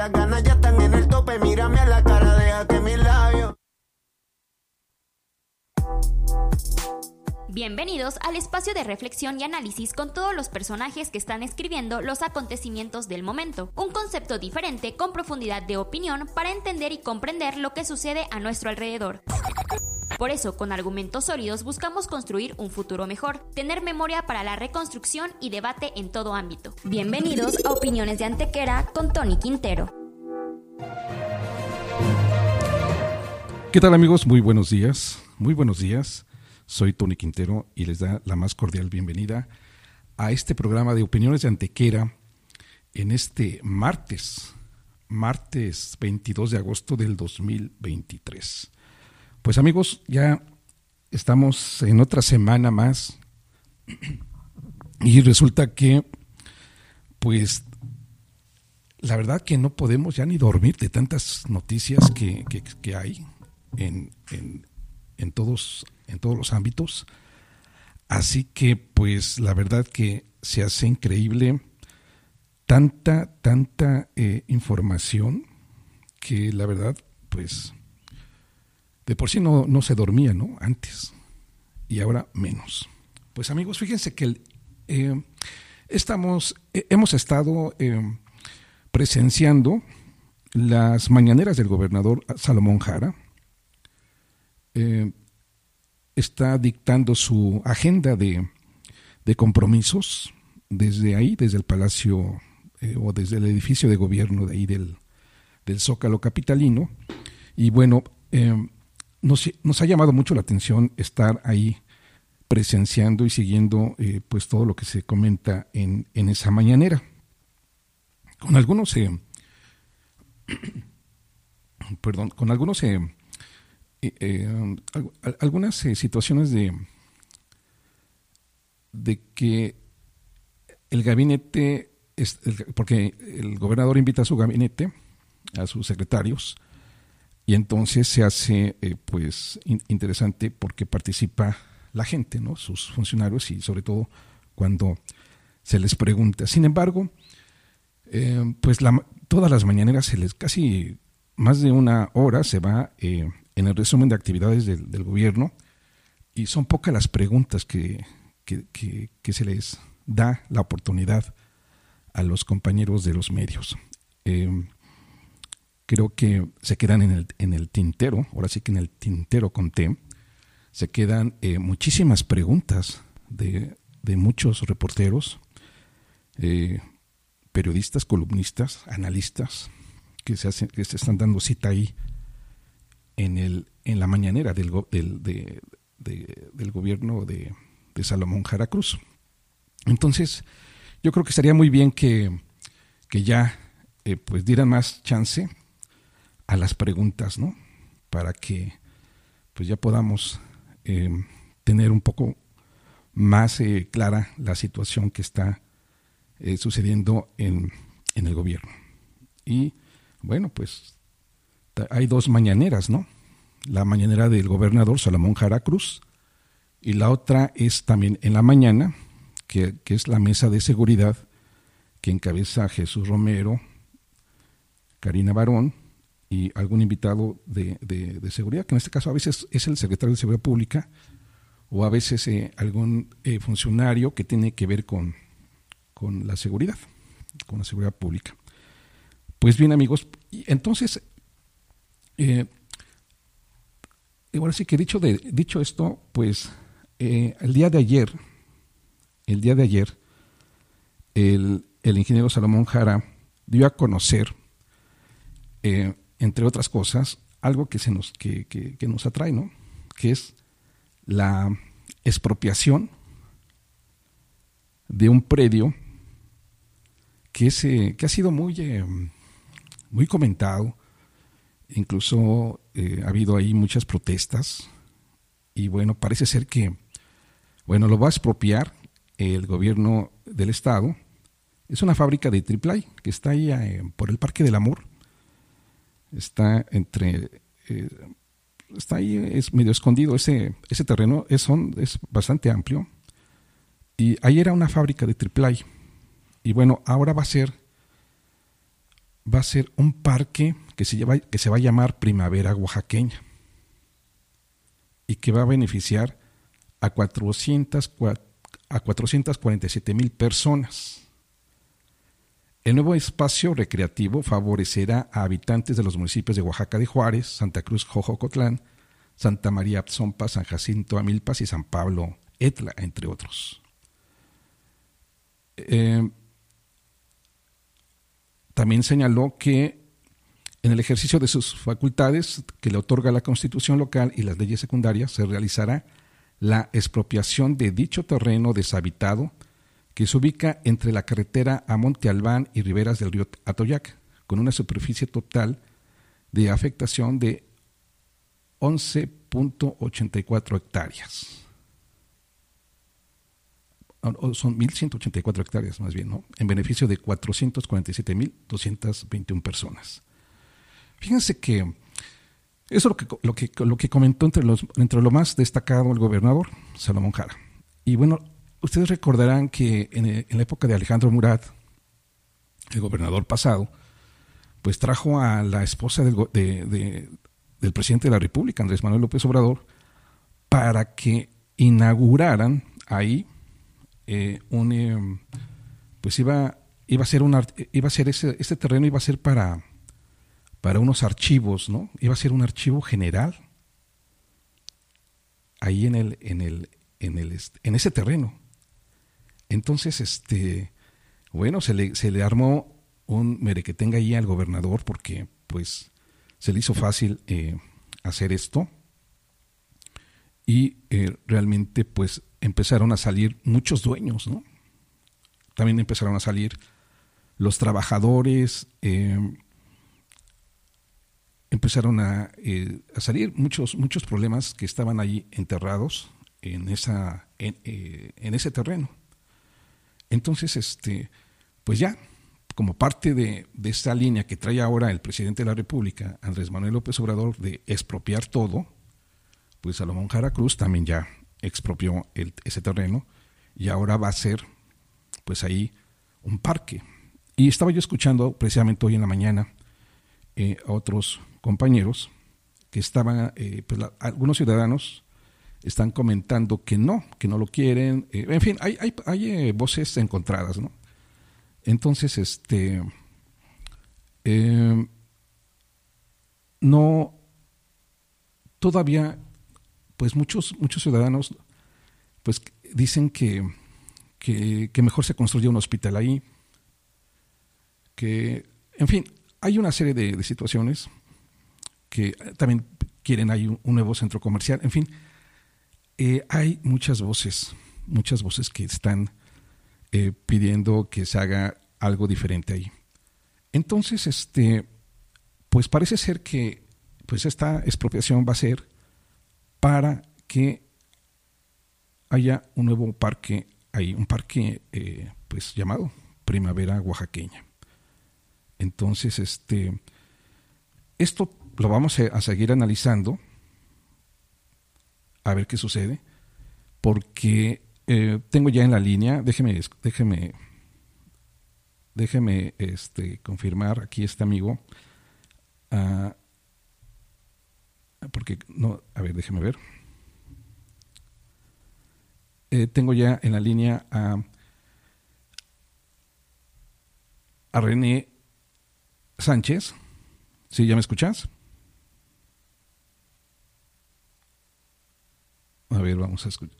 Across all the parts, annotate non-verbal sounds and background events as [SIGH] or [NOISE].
las ganas ya están en el tope. Mírame a la Bienvenidos al espacio de reflexión y análisis con todos los personajes que están escribiendo los acontecimientos del momento. Un concepto diferente con profundidad de opinión para entender y comprender lo que sucede a nuestro alrededor. Por eso, con argumentos sólidos buscamos construir un futuro mejor, tener memoria para la reconstrucción y debate en todo ámbito. Bienvenidos a Opiniones de Antequera con Tony Quintero. ¿Qué tal amigos? Muy buenos días. Muy buenos días. Soy Tony Quintero y les da la más cordial bienvenida a este programa de Opiniones de Antequera en este martes, martes 22 de agosto del 2023. Pues amigos, ya estamos en otra semana más y resulta que, pues, la verdad que no podemos ya ni dormir de tantas noticias que, que, hay en, en, en, todos, en todos los ámbitos. Así que, pues, la verdad que se hace increíble tanta, tanta eh, información que la verdad, pues, de por sí no, no se dormía, ¿no? Antes. Y ahora menos. Pues amigos, fíjense que eh, estamos, eh, hemos estado presenciando las mañaneras del gobernador Salomón Jara. Está dictando su agenda de, de, compromisos desde ahí, desde el palacio o desde el edificio de gobierno de ahí del, del Zócalo Capitalino. Y bueno, nos, ha llamado mucho la atención estar ahí presenciando y siguiendo eh, pues todo lo que se comenta en, en esa mañanera. Con algunos, eh, [CLEARS THROAT] perdón, con algunos, eh, algunas situaciones de, de que el gabinete, porque el gobernador invita a su gabinete, a sus secretarios, y entonces se hace eh, pues interesante porque participa la gente, ¿no? sus funcionarios y sobre todo cuando se les pregunta. Sin embargo, eh, pues todas las mañaneras se les casi más de una hora se va eh, en el resumen de actividades del, gobierno y son pocas las preguntas que, que, se les da la oportunidad a los compañeros de los medios. Creo que se quedan en el, en el tintero, ahora sí que en el tintero con T, se quedan eh, muchísimas preguntas de, muchos reporteros, eh, periodistas, columnistas, analistas, que se, hacen, que se están dando cita ahí en, el, en la mañanera del, del, del gobierno de, Salomón Jara Cruz. Entonces, yo creo que estaría muy bien que, ya eh, pues dieran más chance a las preguntas, ¿no? Para que pues ya podamos eh, tener un poco más eh, clara la situación que está eh, sucediendo en, en, el gobierno. Y bueno, pues hay dos mañaneras, ¿no? La mañanera del gobernador Salomón Jara Cruz y la otra es también en la mañana, que, que es la mesa de seguridad que encabeza Jesús Romero, Karina Barón y algún invitado de, de, seguridad, que en este caso a veces es el secretario de Seguridad Pública o a veces eh, algún eh, funcionario que tiene que ver con, con la seguridad, con la seguridad pública. Pues bien amigos, entonces, eh, ahora sí que dicho, de, dicho esto, pues el día de ayer, el día de ayer, el, el ingeniero Salomón Jara dio a conocer eh, entre otras cosas, algo que, se nos, que, que, nos atrae, ¿no? Que es la expropiación de un predio que, eh, que ha sido muy, eh, muy comentado, incluso eh, ha habido ahí muchas protestas. Y bueno, parece ser que, bueno, lo va a expropiar el gobierno del estado. Es una fábrica de triple que está ahí por el Parque del Amor. Está entre eh, está ahí es medio escondido. Ese ese terreno es es bastante amplio. Y ahí era una fábrica de triple y bueno ahora va a ser va a ser un parque que se, va a llamar Primavera Oaxaqueña y que va a beneficiar a, 400, a 447 mil personas. El nuevo espacio recreativo favorecerá a habitantes de los municipios de Oaxaca de Juárez, Santa Cruz Jojocotlán, Santa María Abzompa, San Jacinto Amilpas y San Pablo Etla, entre otros. Eh, también señaló que en el ejercicio de sus facultades que le otorga la Constitución local y las leyes secundarias se realizará la expropiación de dicho terreno deshabitado que se ubica entre la carretera a Monte Albán y riberas del río Atoyac, con una superficie total de afectación de 11.84 hectáreas. Son 1.184 hectáreas más bien, ¿no? En beneficio de 447.221 personas. Fíjense que eso es lo que, lo que, lo que comentó entre, los, entre lo más destacado el gobernador Salomón Jara. Y bueno, ustedes recordarán que en, la época de Alejandro Murat, el gobernador pasado, pues trajo a la esposa del, del presidente de la República, Andrés Manuel López Obrador, para que inauguraran ahí eh, un, eh, pues iba, iba a ser un, iba a ser ese, ese terreno iba a ser para, para unos archivos, ¿no? Iba a ser un archivo general ahí en el, en el, en el, en ese terreno. Entonces, este, bueno, se le, se le armó un merequetenga ahí al gobernador porque, pues, se le hizo fácil eh, hacer esto y realmente, pues, empezaron a salir muchos dueños, ¿no? También empezaron a salir los trabajadores, eh, empezaron a, a, salir muchos, muchos problemas que estaban ahí enterrados en, esa, en, en ese terreno. Entonces, este, pues ya, como parte de, de, esta línea que trae ahora el presidente de la República, Andrés Manuel López Obrador, de expropiar todo, pues Salomón Jara Cruz también ya expropió ese terreno y ahora va a ser, pues ahí, un parque. Y estaba yo escuchando precisamente hoy en la mañana eh, a otros compañeros que estaban, eh, pues algunos ciudadanos están comentando que no, que no lo quieren. Eh, en fin, hay, hay, hay eh, voces encontradas, ¿no? Entonces, este, no, todavía, pues muchos, muchos ciudadanos, pues dicen que, que, mejor se construya un hospital ahí, que, en fin, hay una serie de, situaciones que también quieren ahí un nuevo centro comercial, en fin, eh, hay muchas voces, muchas voces que están eh, pidiendo que se haga algo diferente ahí. Entonces, este, pues parece ser que pues esta expropiación va a ser para que haya un nuevo parque ahí, un parque eh, pues llamado Primavera Oaxaqueña. Entonces, este, esto lo vamos a seguir analizando a ver qué sucede, porque eh, tengo ya en la línea, déjeme, déjeme, déjeme este, confirmar aquí este amigo, porque no, a ver, déjeme ver. Eh, tengo ya en la línea a, a René Sánchez. ¿Sí, ya me escuchas? A ver, vamos a escuchar.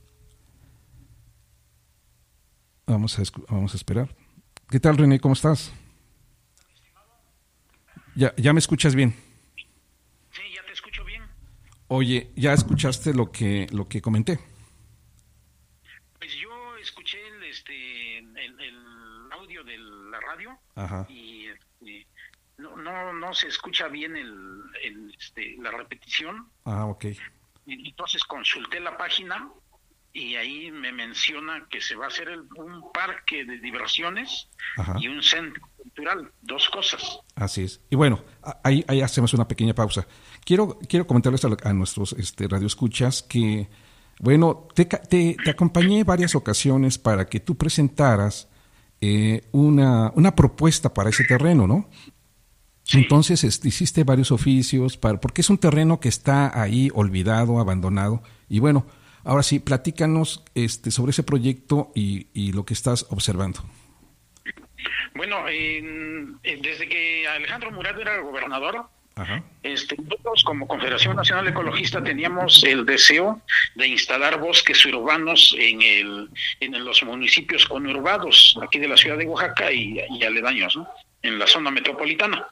Vamos a, vamos a esperar. ¿Qué tal, René? ¿Cómo estás? ¿Ya, ¿Ya me escuchas bien? Sí, ya te escucho bien. Oye, ¿ya escuchaste lo que, lo que comenté? Pues yo escuché el, este, el, audio de la radio Ajá. y este, no, no, no se escucha bien el, el este, la repetición. Ah, ok. Entonces consulté la página y ahí me menciona que se va a hacer un parque de diversiones y un centro cultural, dos cosas. Así es. Y bueno, ahí, ahí hacemos una pequeña pausa. Quiero, quiero comentarles a, nuestros este, radioescuchas que, bueno, te, te, te, acompañé varias ocasiones para que tú presentaras eh, una, una propuesta para ese terreno, ¿no? Entonces este, hiciste varios oficios, para, porque es un terreno que está ahí olvidado, abandonado. Y bueno, ahora sí, platícanos este, sobre ese proyecto y, y lo que estás observando. Bueno, desde que Alejandro Murat era gobernador, Este, nosotros como Confederación Nacional Ecologista teníamos el deseo de instalar bosques urbanos en, el, en los municipios conurbados aquí de la ciudad de Oaxaca y, y aledaños, ¿no? en la zona metropolitana.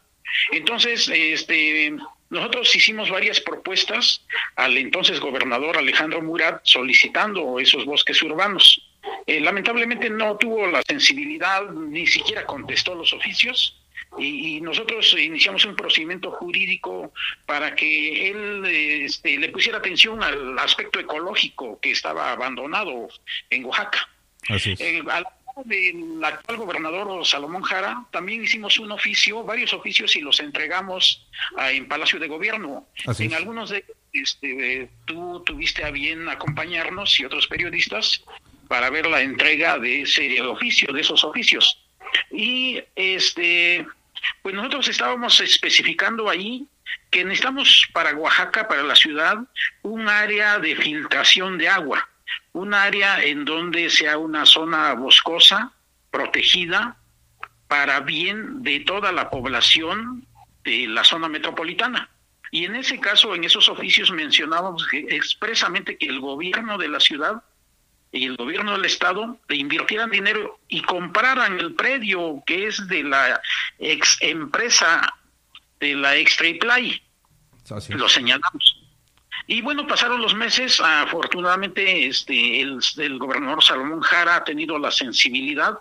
Entonces, este, nosotros hicimos varias propuestas al entonces gobernador Alejandro Murat solicitando esos bosques urbanos. Eh, lamentablemente no tuvo la sensibilidad, ni siquiera contestó los oficios. Y, nosotros iniciamos un procedimiento jurídico para que él este, le pusiera atención al aspecto ecológico que estaba abandonado en Oaxaca. Así es. Eh, del actual gobernador Salomón Jara, también hicimos un oficio, varios oficios y los entregamos en Palacio de Gobierno. en algunos de este, tú tuviste a bien acompañarnos y otros periodistas para ver la entrega de ese oficio, de esos oficios. Y este, pues nosotros estábamos especificando ahí que necesitamos para Oaxaca, para la ciudad, un área de filtración de agua un área en donde sea una zona boscosa, protegida, para bien de toda la población de la zona metropolitana. Y en ese caso, en esos oficios mencionábamos expresamente que el gobierno de la ciudad y el gobierno del estado le invirtieran dinero y compraran el predio que es de la ex empresa de la Extraplay. Lo señalamos. Y bueno, pasaron los meses, afortunadamente este, el, gobernador Salomón Jara ha tenido la sensibilidad,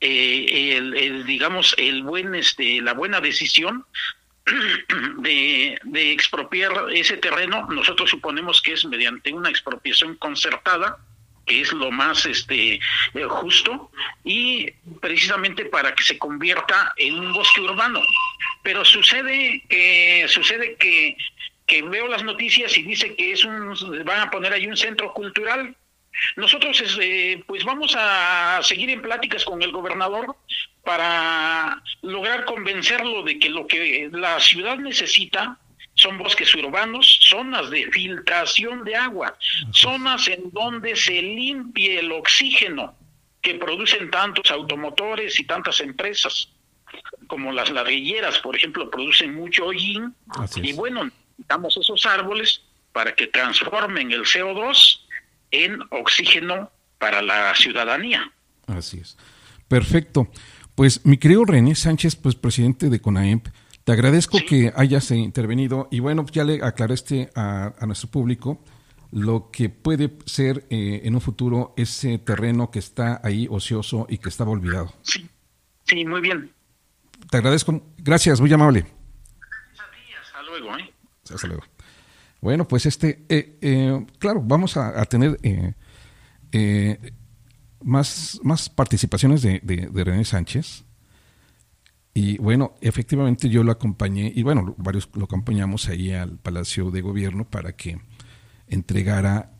eh, el, digamos, el buen, este, la buena decisión [CLEARS THROAT] de, de, expropiar ese terreno. Nosotros suponemos que es mediante una expropiación concertada, que es lo más este eh, justo y precisamente para que se convierta en un bosque urbano pero sucede que sucede que que veo las noticias y dice que es un, van a poner ahí un centro cultural. Nosotros este, pues vamos a seguir en pláticas con el gobernador para lograr convencerlo de que lo que la ciudad necesita son bosques urbanos, zonas de filtración de agua, zonas en donde se limpie el oxígeno que producen tantos automotores y tantas empresas, como las ladrilleras, por ejemplo, producen mucho hollín. Y bueno, damos esos árboles para que transformen el CO2 en oxígeno para la ciudadanía. Así es. Perfecto. Pues mi querido René Sánchez, pues presidente de CONAEMP, te agradezco que hayas intervenido y bueno, ya le aclaraste a, nuestro público lo que puede ser eh, en un futuro ese terreno que está ahí ocioso y que estaba olvidado. Sí, sí, muy bien. Te agradezco. Gracias, muy amable. Hasta luego. ¿eh? Hasta luego. Bueno, pues este, eh, eh, claro, vamos a, tener eh, más, más participaciones de, de, René Sánchez. Y bueno, efectivamente yo lo acompañé, y bueno, varios lo acompañamos ahí al Palacio de Gobierno para que entregara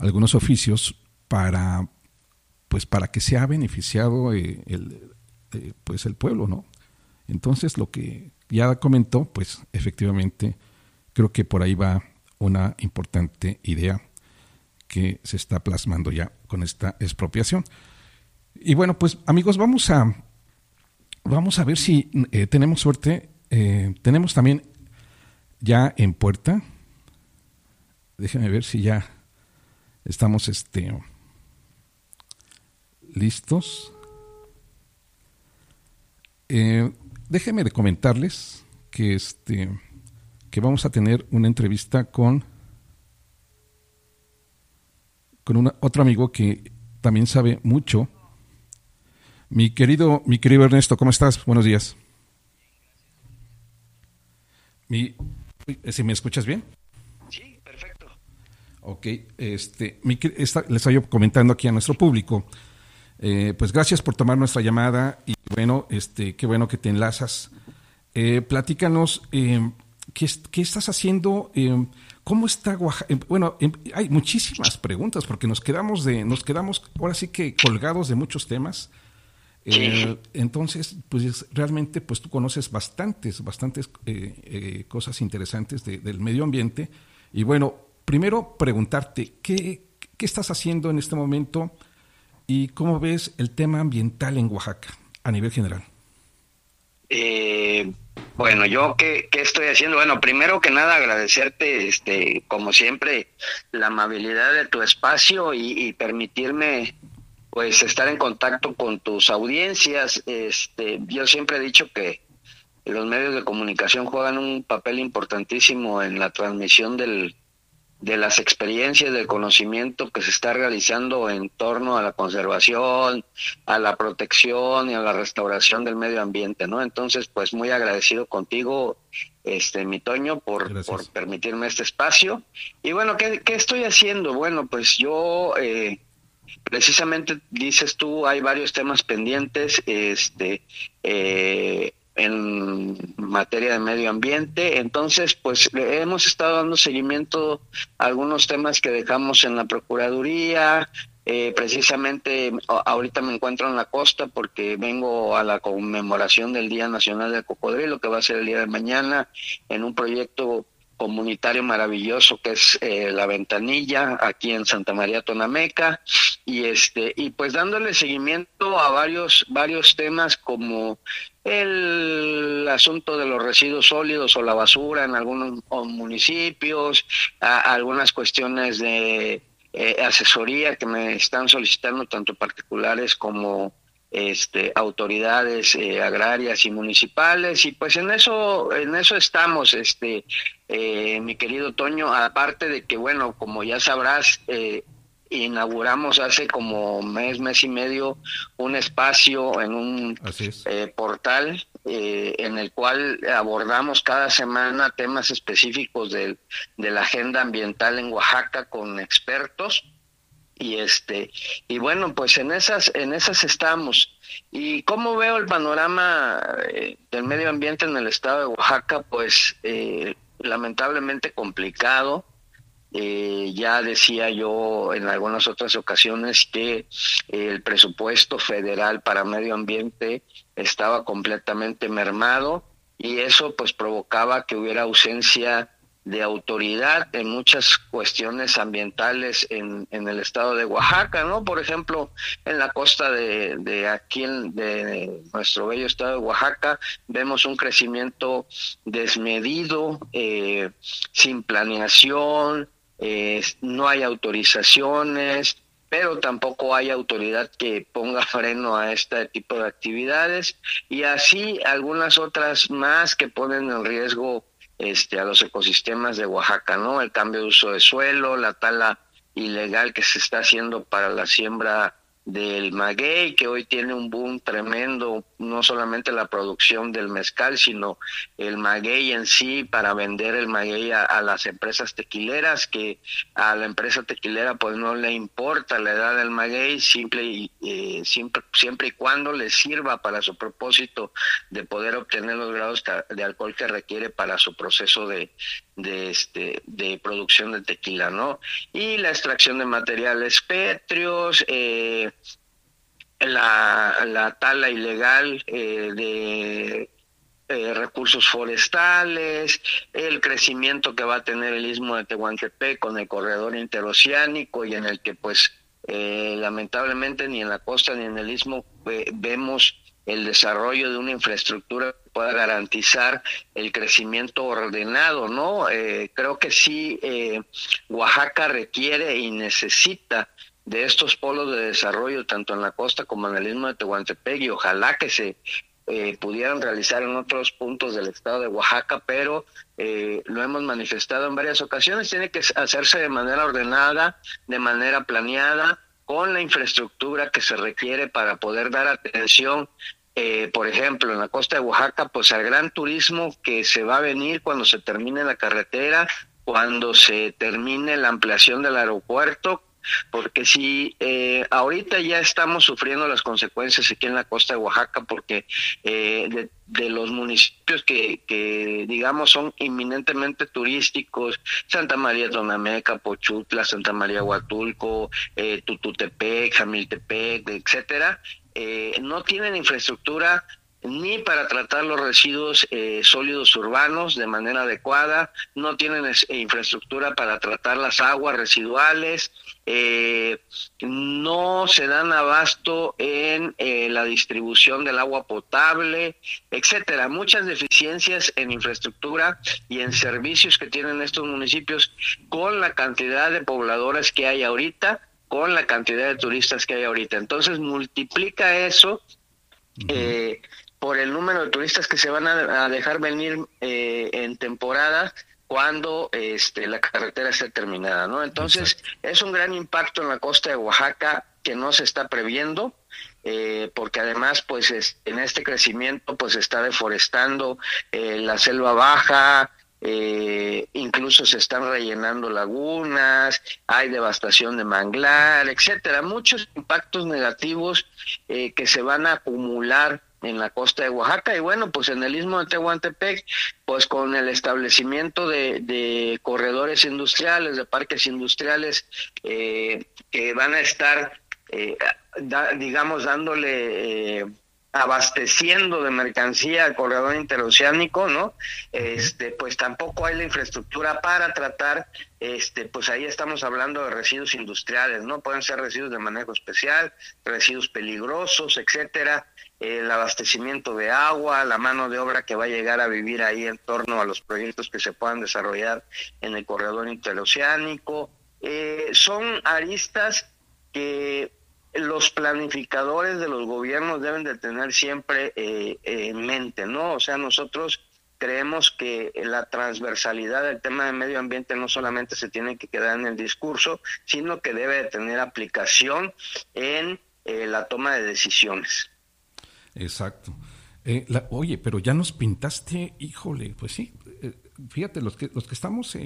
algunos oficios para pues para que sea beneficiado el, pues el pueblo, ¿no? Entonces lo que ya comentó, pues efectivamente creo que por ahí va una importante idea que se está plasmando ya con esta expropiación. Y bueno, pues amigos, vamos a vamos a ver si eh, tenemos suerte. Eh, tenemos también ya en puerta. Déjenme ver si ya estamos este listos. Eh, déjenme de comentarles que este que vamos a tener una entrevista con con otro amigo que también sabe mucho. Mi querido, mi querido Ernesto, ¿cómo estás? Buenos días. Mi, ¿Si me escuchas bien? Sí, perfecto. Ok, este, mi, les estoy comentando aquí a nuestro público eh, pues gracias por tomar nuestra llamada y bueno, este, qué bueno que te enlazas. Eh, platícanos, eh, ¿qué, ¿qué, estás haciendo? ¿Cómo está Oaxaca? Bueno, hay muchísimas preguntas porque nos quedamos de, nos quedamos ahora sí que colgados de muchos temas. Eh, entonces, pues realmente, pues tú conoces bastantes, bastantes cosas interesantes del medio ambiente. Y bueno, primero preguntarte, ¿qué, ¿qué estás haciendo en este momento y cómo ves el tema ambiental en Oaxaca a nivel general? Bueno, yo qué, qué, estoy haciendo. Bueno, primero que nada agradecerte, este, como siempre, la amabilidad de tu espacio y, permitirme, pues, estar en contacto con tus audiencias. Este, yo siempre he dicho que los medios de comunicación juegan un papel importantísimo en la transmisión del, de las experiencias, del conocimiento que se está realizando en torno a la conservación, a la protección y a la restauración del medio ambiente, ¿no? Entonces, pues muy agradecido contigo, este, mi Toño, por, por permitirme este espacio. Y bueno, ¿qué, qué estoy haciendo? Bueno, pues yo, eh, precisamente dices tú, hay varios temas pendientes, este, eh, en materia de medio ambiente. Entonces, pues hemos estado dando seguimiento a algunos temas que dejamos en la Procuraduría. Eh, precisamente ahorita me encuentro en la costa porque vengo a la conmemoración del Día Nacional del Cocodrilo, que va a ser el día de mañana, en un proyecto comunitario maravilloso que es eh, la ventanilla aquí en Santa María Tonameca y este y pues dándole seguimiento a varios varios temas como el asunto de los residuos sólidos o la basura en algunos municipios algunas cuestiones de eh, asesoría que me están solicitando tanto particulares como este, autoridades eh, agrarias y municipales. Y pues en eso en eso estamos este eh, mi querido Toño aparte de que bueno como ya sabrás eh, inauguramos hace como mes mes y medio un espacio en un portal en el cual abordamos cada semana temas específicos de la agenda ambiental en Oaxaca con expertos. Y este y bueno pues en esas en esas estamos. Y cómo veo el panorama eh, del medio ambiente en el estado de Oaxaca pues eh, lamentablemente complicado eh, ya decía yo en algunas otras ocasiones que el presupuesto federal para medio ambiente estaba completamente mermado y eso pues provocaba que hubiera ausencia de autoridad en muchas cuestiones ambientales en, en, el estado de Oaxaca, ¿no? Por ejemplo, en la costa de, de aquí, en, de nuestro bello estado de Oaxaca, vemos un crecimiento desmedido, eh, sin planeación, eh, no hay autorizaciones, pero tampoco hay autoridad que ponga [LAUGHS] freno a este tipo de actividades y así algunas otras más que ponen en riesgo este, a los ecosistemas de Oaxaca, ¿no? El cambio de uso de suelo, la tala ilegal que se está haciendo para la siembra del maguey, que hoy tiene un boom tremendo, no solamente la producción del mezcal, sino el maguey en sí, para vender el maguey a, las empresas tequileras, que a la empresa tequilera pues no le importa la edad del maguey, simple y, eh, siempre, siempre y cuando le sirva para su propósito de poder obtener los grados de alcohol que requiere para su proceso de, de este de producción de tequila no y la extracción de materiales pétreos eh, la, la tala ilegal eh, de eh, recursos forestales, el crecimiento que va a tener el istmo de Tehuantepec con el corredor interoceánico y en el que pues lamentablemente ni en la costa ni en el istmo vemos el desarrollo de una infraestructura que pueda garantizar el crecimiento ordenado, ¿no? Eh, creo que sí, eh, Oaxaca requiere y necesita de estos polos de desarrollo, tanto en la costa como en el istmo de Tehuantepec, y ojalá que se eh, pudieran realizar en otros puntos del estado de Oaxaca, pero lo hemos manifestado en varias ocasiones, tiene que hacerse de manera ordenada, de manera planeada, con la infraestructura que se requiere para poder dar atención eh, por ejemplo, en la costa de Oaxaca, pues al gran turismo que se va a venir cuando se termine la carretera, cuando se termine la ampliación del aeropuerto, porque si eh, ahorita ya estamos sufriendo las consecuencias aquí en la costa de Oaxaca, porque eh, de, los municipios que, que, digamos, son inminentemente turísticos, Santa María Tonameca, Pochutla, Santa María Huatulco, eh, Tututepec, Jamiltepec, etcétera, eh, no tienen infraestructura ni para tratar los residuos eh, sólidos urbanos de manera adecuada, no tienen infraestructura para tratar las aguas residuales, eh, no se dan abasto en eh, la distribución del agua potable, etcétera. Muchas deficiencias en infraestructura y en servicios que tienen estos municipios con la cantidad de pobladores que hay ahorita, con la cantidad de turistas que hay ahorita. Entonces multiplica eso por el número de turistas que se van a, dejar venir eh, en temporada cuando este, la carretera esté terminada, ¿no? Entonces, es un gran impacto en la costa de Oaxaca que no se está previendo, eh, porque además, pues, en este crecimiento, pues, se está deforestando eh, la selva baja, incluso se están rellenando lagunas, hay devastación de manglar, etcétera, muchos impactos negativos que se van a acumular en la costa de Oaxaca y bueno, pues en el istmo de Tehuantepec, pues con el establecimiento de, corredores industriales, de parques industriales eh, que van a estar, eh, digamos, dándole... Eh, abasteciendo de mercancía al corredor interoceánico, ¿no? Este, pues tampoco hay la infraestructura para tratar, este, pues ahí estamos hablando de residuos industriales, ¿no? Pueden ser residuos de manejo especial, residuos peligrosos, etcétera, el abastecimiento de agua, la mano de obra que va a llegar a vivir ahí en torno a los proyectos que se puedan desarrollar en el corredor interoceánico. Eh, son aristas que los planificadores de los gobiernos deben de tener siempre eh, en mente, ¿no? O sea, nosotros creemos que la transversalidad del tema de medio ambiente no solamente se tiene que quedar en el discurso, sino que debe de tener aplicación en eh, la toma de decisiones. Exacto. Eh, oye, pero ya nos pintaste, híjole, pues sí, fíjate, los que, los que estamos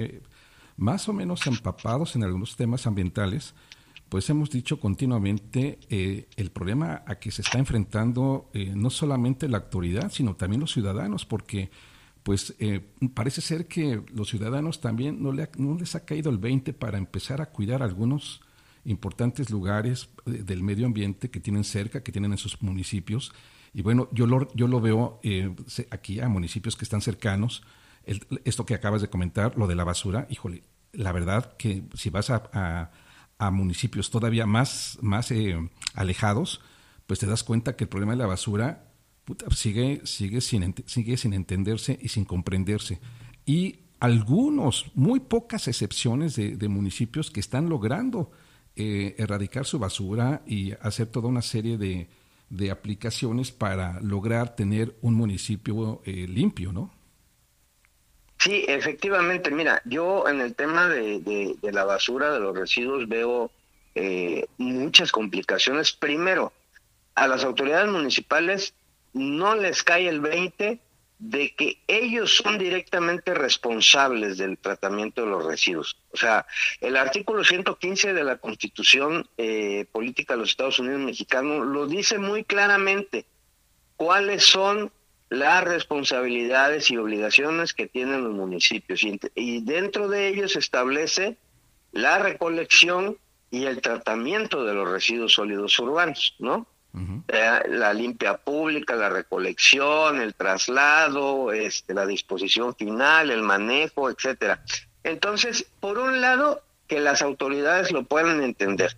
más o menos empapados en algunos temas ambientales, pues hemos dicho continuamente eh, el problema a que se está enfrentando eh, no solamente la autoridad, sino también los ciudadanos, porque pues eh, parece ser que los ciudadanos también no, no, les ha caído el 20 para empezar a cuidar algunos importantes lugares del medio ambiente que tienen cerca, que tienen en sus municipios. Y bueno, yo lo, yo lo veo aquí a municipios que están cercanos, esto que acabas de comentar, lo de la basura, híjole, la verdad que si vas a a municipios todavía más, más eh, alejados, pues te das cuenta que el problema de la basura sigue, sigue, sin, sigue sin entenderse y sin comprenderse. Y algunos, muy pocas excepciones de, municipios que están logrando eh, erradicar su basura y hacer toda una serie de, de aplicaciones para lograr tener un municipio eh, limpio, ¿no? Sí, efectivamente, mira, yo en el tema de, de, la basura, de los residuos, veo eh, muchas complicaciones. Primero, a las autoridades municipales no les cae el 20 de que ellos son directamente responsables del tratamiento de los residuos. O sea, el artículo 115 de la Constitución eh, Política de los Estados Unidos Mexicanos lo dice muy claramente cuáles son las responsabilidades y obligaciones que tienen los municipios y, dentro de ellos se establece la recolección y el tratamiento de los residuos sólidos urbanos, ¿no? Eh, la limpia pública, la recolección, el traslado, este, la disposición final, el manejo, etcétera. Entonces, por un lado, que las autoridades lo puedan entender,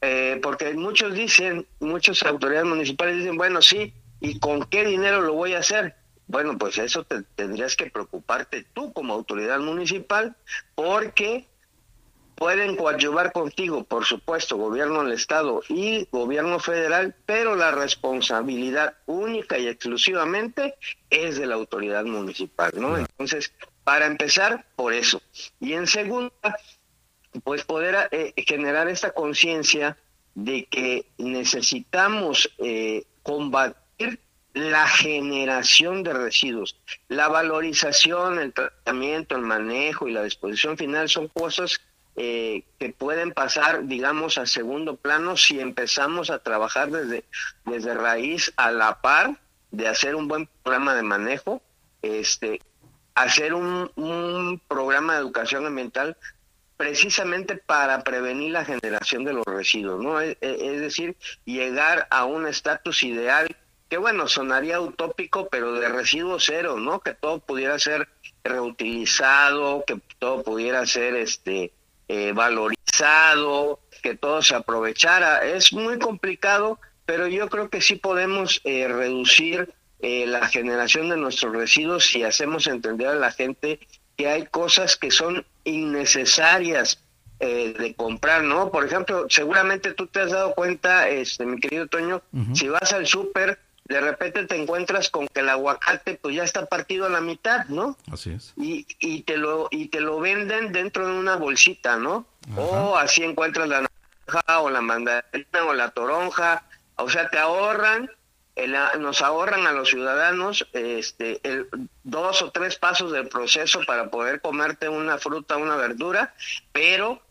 eh, porque muchos dicen, muchas autoridades municipales dicen, bueno, sí, ¿Y con qué dinero lo voy a hacer? Bueno, pues eso te, tendrías que preocuparte tú como autoridad municipal porque pueden coadyuvar contigo, por supuesto, gobierno del Estado y gobierno federal, pero la responsabilidad única y exclusivamente es de la autoridad municipal, ¿no? Entonces, para empezar, por eso. Y en segunda, pues poder eh, generar esta conciencia de que necesitamos eh, combatir la generación de residuos. La valorización, el tratamiento, el manejo y la disposición final son cosas eh, que pueden pasar, digamos, a segundo plano si empezamos a trabajar desde, desde raíz a la par de hacer un buen programa de manejo, este, hacer un, un programa de educación ambiental precisamente para prevenir la generación de los residuos, ¿no? Es, decir, llegar a un estatus ideal que bueno, sonaría utópico, pero de residuo cero, ¿no? Que todo pudiera ser reutilizado, que todo pudiera ser este eh, valorizado, que todo se aprovechara. Es muy complicado, pero yo creo que sí podemos eh, reducir eh, la generación de nuestros residuos si hacemos entender a la gente que hay cosas que son innecesarias eh, de comprar, ¿no? Por ejemplo, seguramente tú te has dado cuenta, este, mi querido Toño, si vas al súper, de repente te encuentras con que el aguacate pues ya está partido a la mitad, ¿no? Así es. Y, y te lo y te lo venden dentro de una bolsita, ¿no? O así encuentras la naranja o la mandarina o la toronja, o sea, te ahorran nos ahorran a los ciudadanos este, el, dos o tres pasos del proceso para poder comerte una fruta, una verdura, pero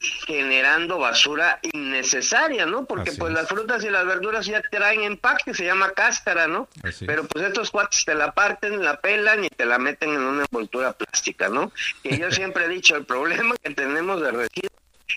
generando basura innecesaria, ¿no? Porque pues las frutas y las verduras ya traen empaque, se llama cáscara, ¿no? Pero pues estos cuates te la parten, la pelan y te la meten en una envoltura plástica, ¿no? Que yo [LAUGHS] siempre he dicho, el problema que tenemos de residuos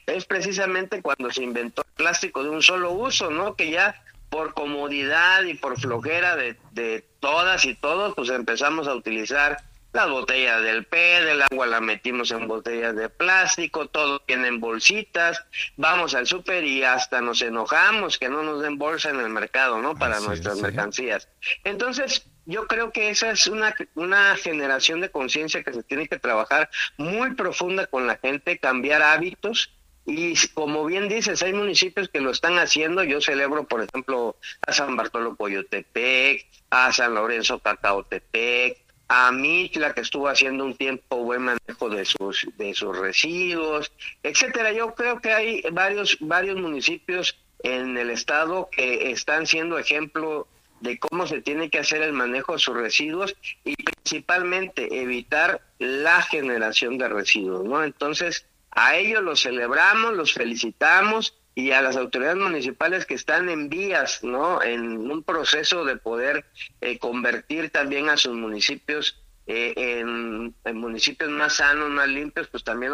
es precisamente cuando se inventó el plástico de un solo uso, ¿no? Que ya por comodidad y por flojera de, de todas y todos, pues empezamos a utilizar las botellas del PET, el agua la metimos en botellas de plástico, todo tiene en bolsitas, vamos al súper y hasta nos enojamos que no nos den bolsa en el mercado, ¿no? Para nuestras mercancías. Entonces, yo creo que esa es una, una generación de conciencia que se tiene que trabajar muy profunda con la gente, cambiar hábitos y como bien dices, hay municipios que lo están haciendo. Yo celebro, por ejemplo, a San Bartolo Coyotepec, a San Lorenzo Cacaotepec, a Mitla, que estuvo haciendo un tiempo buen manejo de sus, de sus residuos, etcétera. Yo creo que hay varios, varios municipios en el estado que están siendo ejemplo de cómo se tiene que hacer el manejo de sus residuos y principalmente evitar la generación de residuos, ¿no? Entonces, a ellos los celebramos, los felicitamos y a las autoridades municipales que están en vías, ¿no? En un proceso de poder eh, convertir también a sus municipios eh, en, municipios más sanos, más limpios, pues también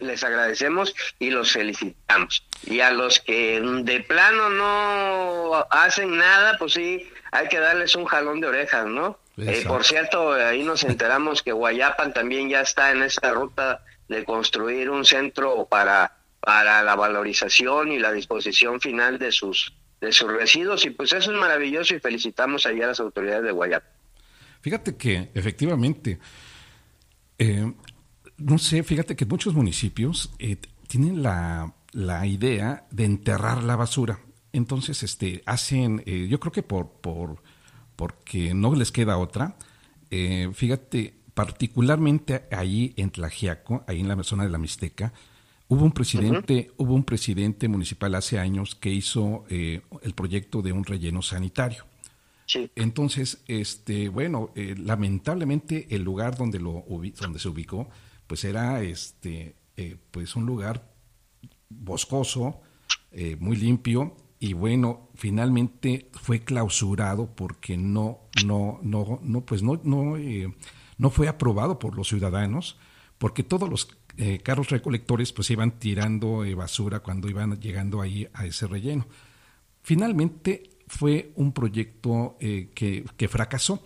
les agradecemos y los felicitamos. Y a los que de plano no hacen nada, pues sí, hay que darles un jalón de orejas, ¿no? Eh, por cierto, ahí nos enteramos que Guayapan también ya está en esa ruta de construir un centro para, para la valorización y la disposición final de sus, de sus residuos y pues eso es maravilloso y felicitamos allá a las autoridades de Guayapa. Fíjate que efectivamente, eh, no sé, fíjate que muchos municipios eh, tienen la, la, idea de enterrar la basura. Entonces, este, hacen, eh, yo creo que por, por, porque no les queda otra, fíjate, particularmente ahí en Tlajiaco, ahí en la zona de la Mixteca, hubo un presidente, hubo un presidente municipal hace años que hizo eh, el proyecto de un relleno sanitario. Entonces, este, bueno, eh, lamentablemente el lugar donde lo donde se ubicó, pues era este, eh, pues un lugar boscoso, muy limpio y bueno, finalmente fue clausurado porque no, no, no, no, pues no, no no fue aprobado por los ciudadanos porque todos los eh, carros recolectores pues iban tirando eh, basura cuando iban llegando ahí a ese relleno. Finalmente fue un proyecto eh, que, que, fracasó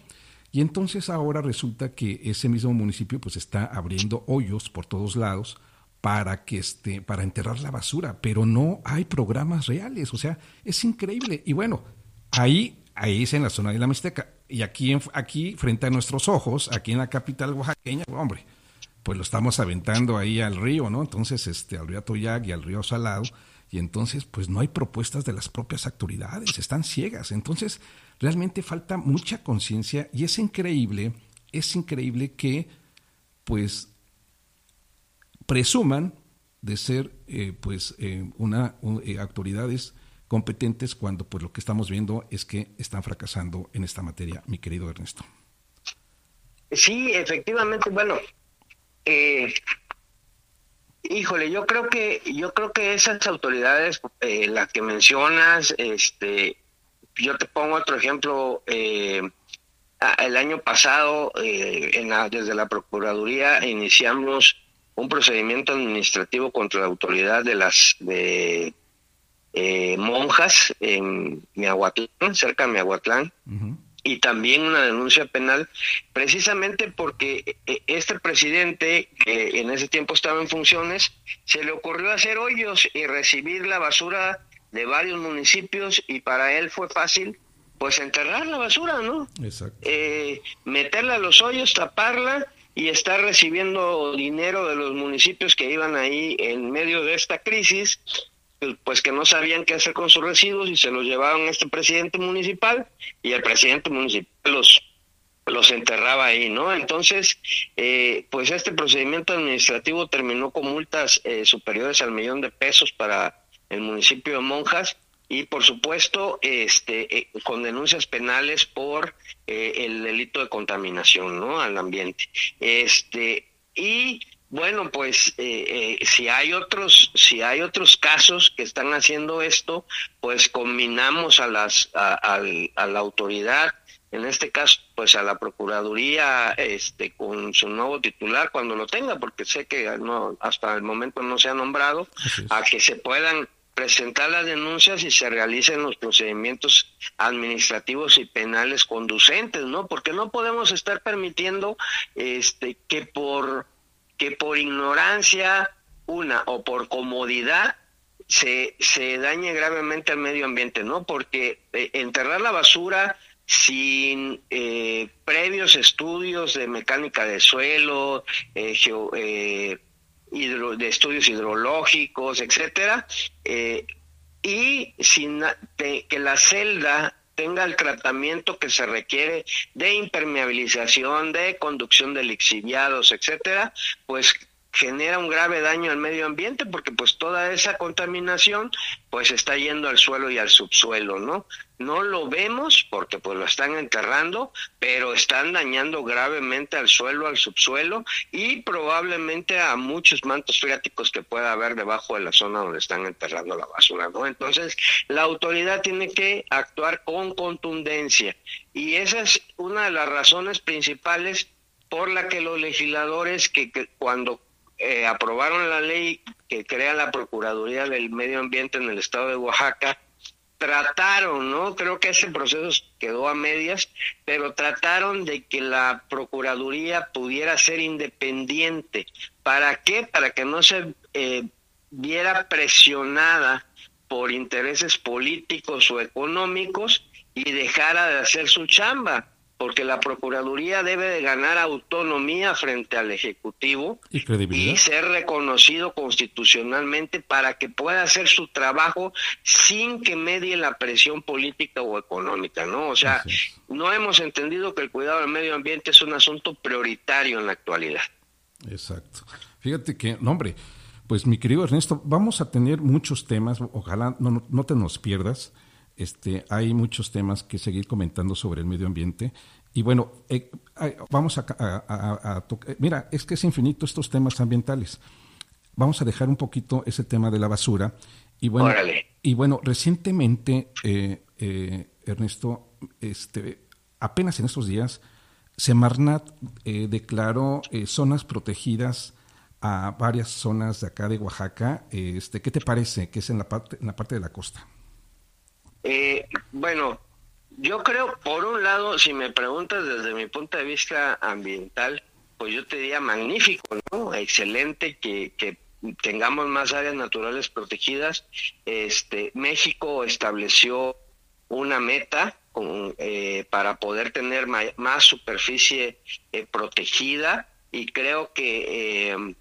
y entonces ahora resulta que ese mismo municipio pues está abriendo hoyos por todos lados para que este, para enterrar la basura, pero no hay programas reales, o sea, es increíble. Y bueno, ahí, ahí es en la zona de la Mixteca y aquí, aquí frente a nuestros ojos, aquí en la capital oaxaqueña, hombre, pues lo estamos aventando ahí al río, ¿no? Entonces, este, al río Atoyac y al río Salado, y entonces, pues no hay propuestas de las propias autoridades, están ciegas. Entonces, realmente falta mucha conciencia y es increíble, es increíble que, pues, presuman de ser, eh, pues, eh, una eh, autoridades competentes cuando pues lo que estamos viendo es que están fracasando en esta materia, mi querido Ernesto. Sí, efectivamente, bueno, eh, híjole, yo creo que yo creo que esas autoridades, eh, las que mencionas, este, yo te pongo otro ejemplo. Eh, el año pasado, en desde la procuraduría iniciamos un procedimiento administrativo contra la autoridad de las de eh, monjas en Miahuatlán, cerca de Miahuatlán, y también una denuncia penal, precisamente porque eh, este presidente, que en ese tiempo estaba en funciones, se le ocurrió hacer hoyos y recibir la basura de varios municipios y para él fue fácil pues enterrar la basura, ¿no? Exacto. Eh, meterla a los hoyos, taparla y estar recibiendo dinero de los municipios que iban ahí en medio de esta crisis, pues que no sabían qué hacer con sus residuos y se los llevaban a este presidente municipal y el presidente municipal los los enterraba ahí, ¿no? Entonces, eh, pues este procedimiento administrativo terminó con multas eh, superiores al millón de pesos para el municipio de Monjas y por supuesto este eh, con denuncias penales por eh, el delito de contaminación no al ambiente este y bueno pues eh, si hay otros si hay otros casos que están haciendo esto pues combinamos a las a, la autoridad en este caso pues a la procuraduría este con su nuevo titular cuando lo tenga porque sé que no hasta el momento no se ha nombrado a que se puedan presentar las denuncias y se realicen los procedimientos administrativos y penales conducentes, ¿no? Porque no podemos estar permitiendo este que por que por ignorancia una o por comodidad se, se dañe gravemente al medio ambiente, ¿no? Porque eh, enterrar la basura sin eh, previos estudios de mecánica de suelo, eh, eh de estudios hidrológicos, etcétera, y sin que la celda tenga el tratamiento que se requiere de impermeabilización, de conducción de lixiviados, etcétera, pues genera un grave daño al medio ambiente porque pues toda esa contaminación pues está yendo al suelo y al subsuelo, ¿no? No lo vemos porque pues lo están enterrando, pero están dañando gravemente al suelo, al subsuelo y probablemente a muchos mantos freáticos que pueda haber debajo de la zona donde están enterrando la basura, ¿no? Entonces, la autoridad tiene que actuar con contundencia y esa es una de las razones principales por la que los legisladores que cuando eh, aprobaron la ley que crea la Procuraduría del Medio Ambiente en el estado de Oaxaca, trataron, ¿no? Creo que ese proceso quedó a medias, pero trataron de que la Procuraduría pudiera ser independiente. ¿Para qué? Para que no se eh, viera presionada por intereses políticos o económicos y dejara de hacer su chamba porque la Procuraduría debe de ganar autonomía frente al Ejecutivo y, ser reconocido constitucionalmente para que pueda hacer su trabajo sin que medie la presión política o económica, ¿no? O sea, no hemos entendido que el cuidado del medio ambiente es un asunto prioritario en la actualidad. Exacto. Fíjate que, no, hombre, pues mi querido Ernesto, vamos a tener muchos temas, ojalá no, no te nos pierdas este, hay muchos temas que seguir comentando sobre el medio ambiente. Y bueno, eh, vamos a, tocar. Mira, es que es infinito estos temas ambientales. Vamos a dejar un poquito ese tema de la basura. Y bueno, y bueno recientemente, eh, eh, Ernesto, este, apenas en estos días, Semarnat declaró zonas protegidas a varias zonas de acá de Oaxaca. Este, ¿Qué te parece? Que es en la parte, en la parte de la costa. Eh, bueno, yo creo, por un lado, si me preguntas desde mi punto de vista ambiental, pues yo te diría magnífico, ¿no? Excelente que, que tengamos más áreas naturales protegidas. Este, México estableció una meta con, eh, para poder tener más superficie eh, protegida y creo que eh,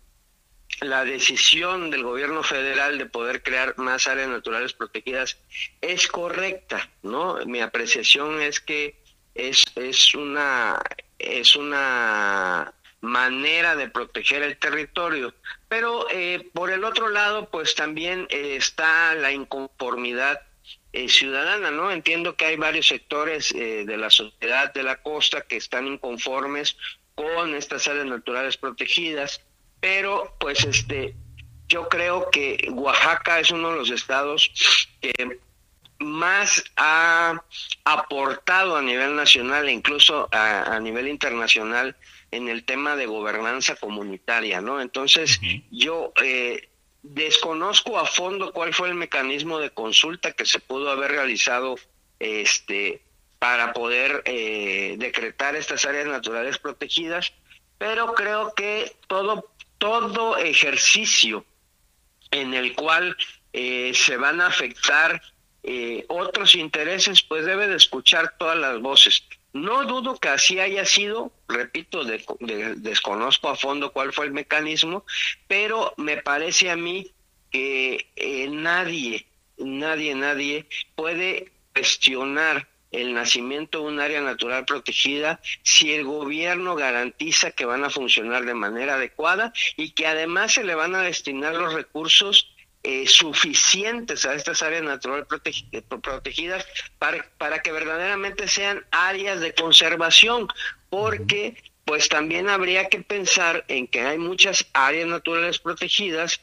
la decisión del gobierno federal de poder crear más áreas naturales protegidas es correcta, ¿no? Mi apreciación es que es, es una es una manera de proteger el territorio. Pero eh, por el otro lado, pues también eh, está la inconformidad eh, ciudadana, ¿no? Entiendo que hay varios sectores de la sociedad de la costa que están inconformes con estas áreas naturales protegidas pero pues este yo creo que Oaxaca es uno de los estados que más ha aportado a nivel nacional e incluso a, nivel internacional en el tema de gobernanza comunitaria, ¿no? Entonces, yo eh, desconozco a fondo cuál fue el mecanismo de consulta que se pudo haber realizado este para poder eh, decretar estas áreas naturales protegidas, pero creo que todo todo ejercicio en el cual eh, se van a afectar eh, otros intereses, pues debe de escuchar todas las voces. No dudo que así haya sido, repito, desconozco a fondo cuál fue el mecanismo, pero me parece a mí que eh, nadie, nadie, nadie puede cuestionar el nacimiento de un área natural protegida si el gobierno garantiza que van a funcionar de manera adecuada y que además se le van a destinar los recursos eh, suficientes a estas áreas naturales protegidas para, para que verdaderamente sean áreas de conservación, porque pues también habría que pensar en que hay muchas áreas naturales protegidas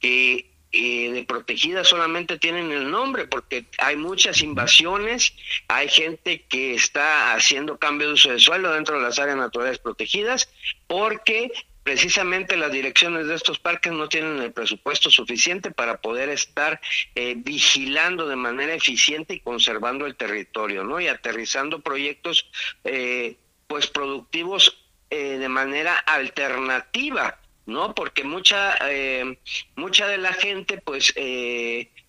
que eh, de protegidas solamente tienen el nombre, porque hay muchas invasiones, hay gente que está haciendo cambio de uso de suelo dentro de las áreas naturales protegidas, porque precisamente las direcciones de estos parques no tienen el presupuesto suficiente para poder estar eh, vigilando de manera eficiente y conservando el territorio, ¿no? Y aterrizando proyectos, eh, pues, productivos eh, de manera alternativa, ¿no? Porque mucha, mucha de la gente, pues,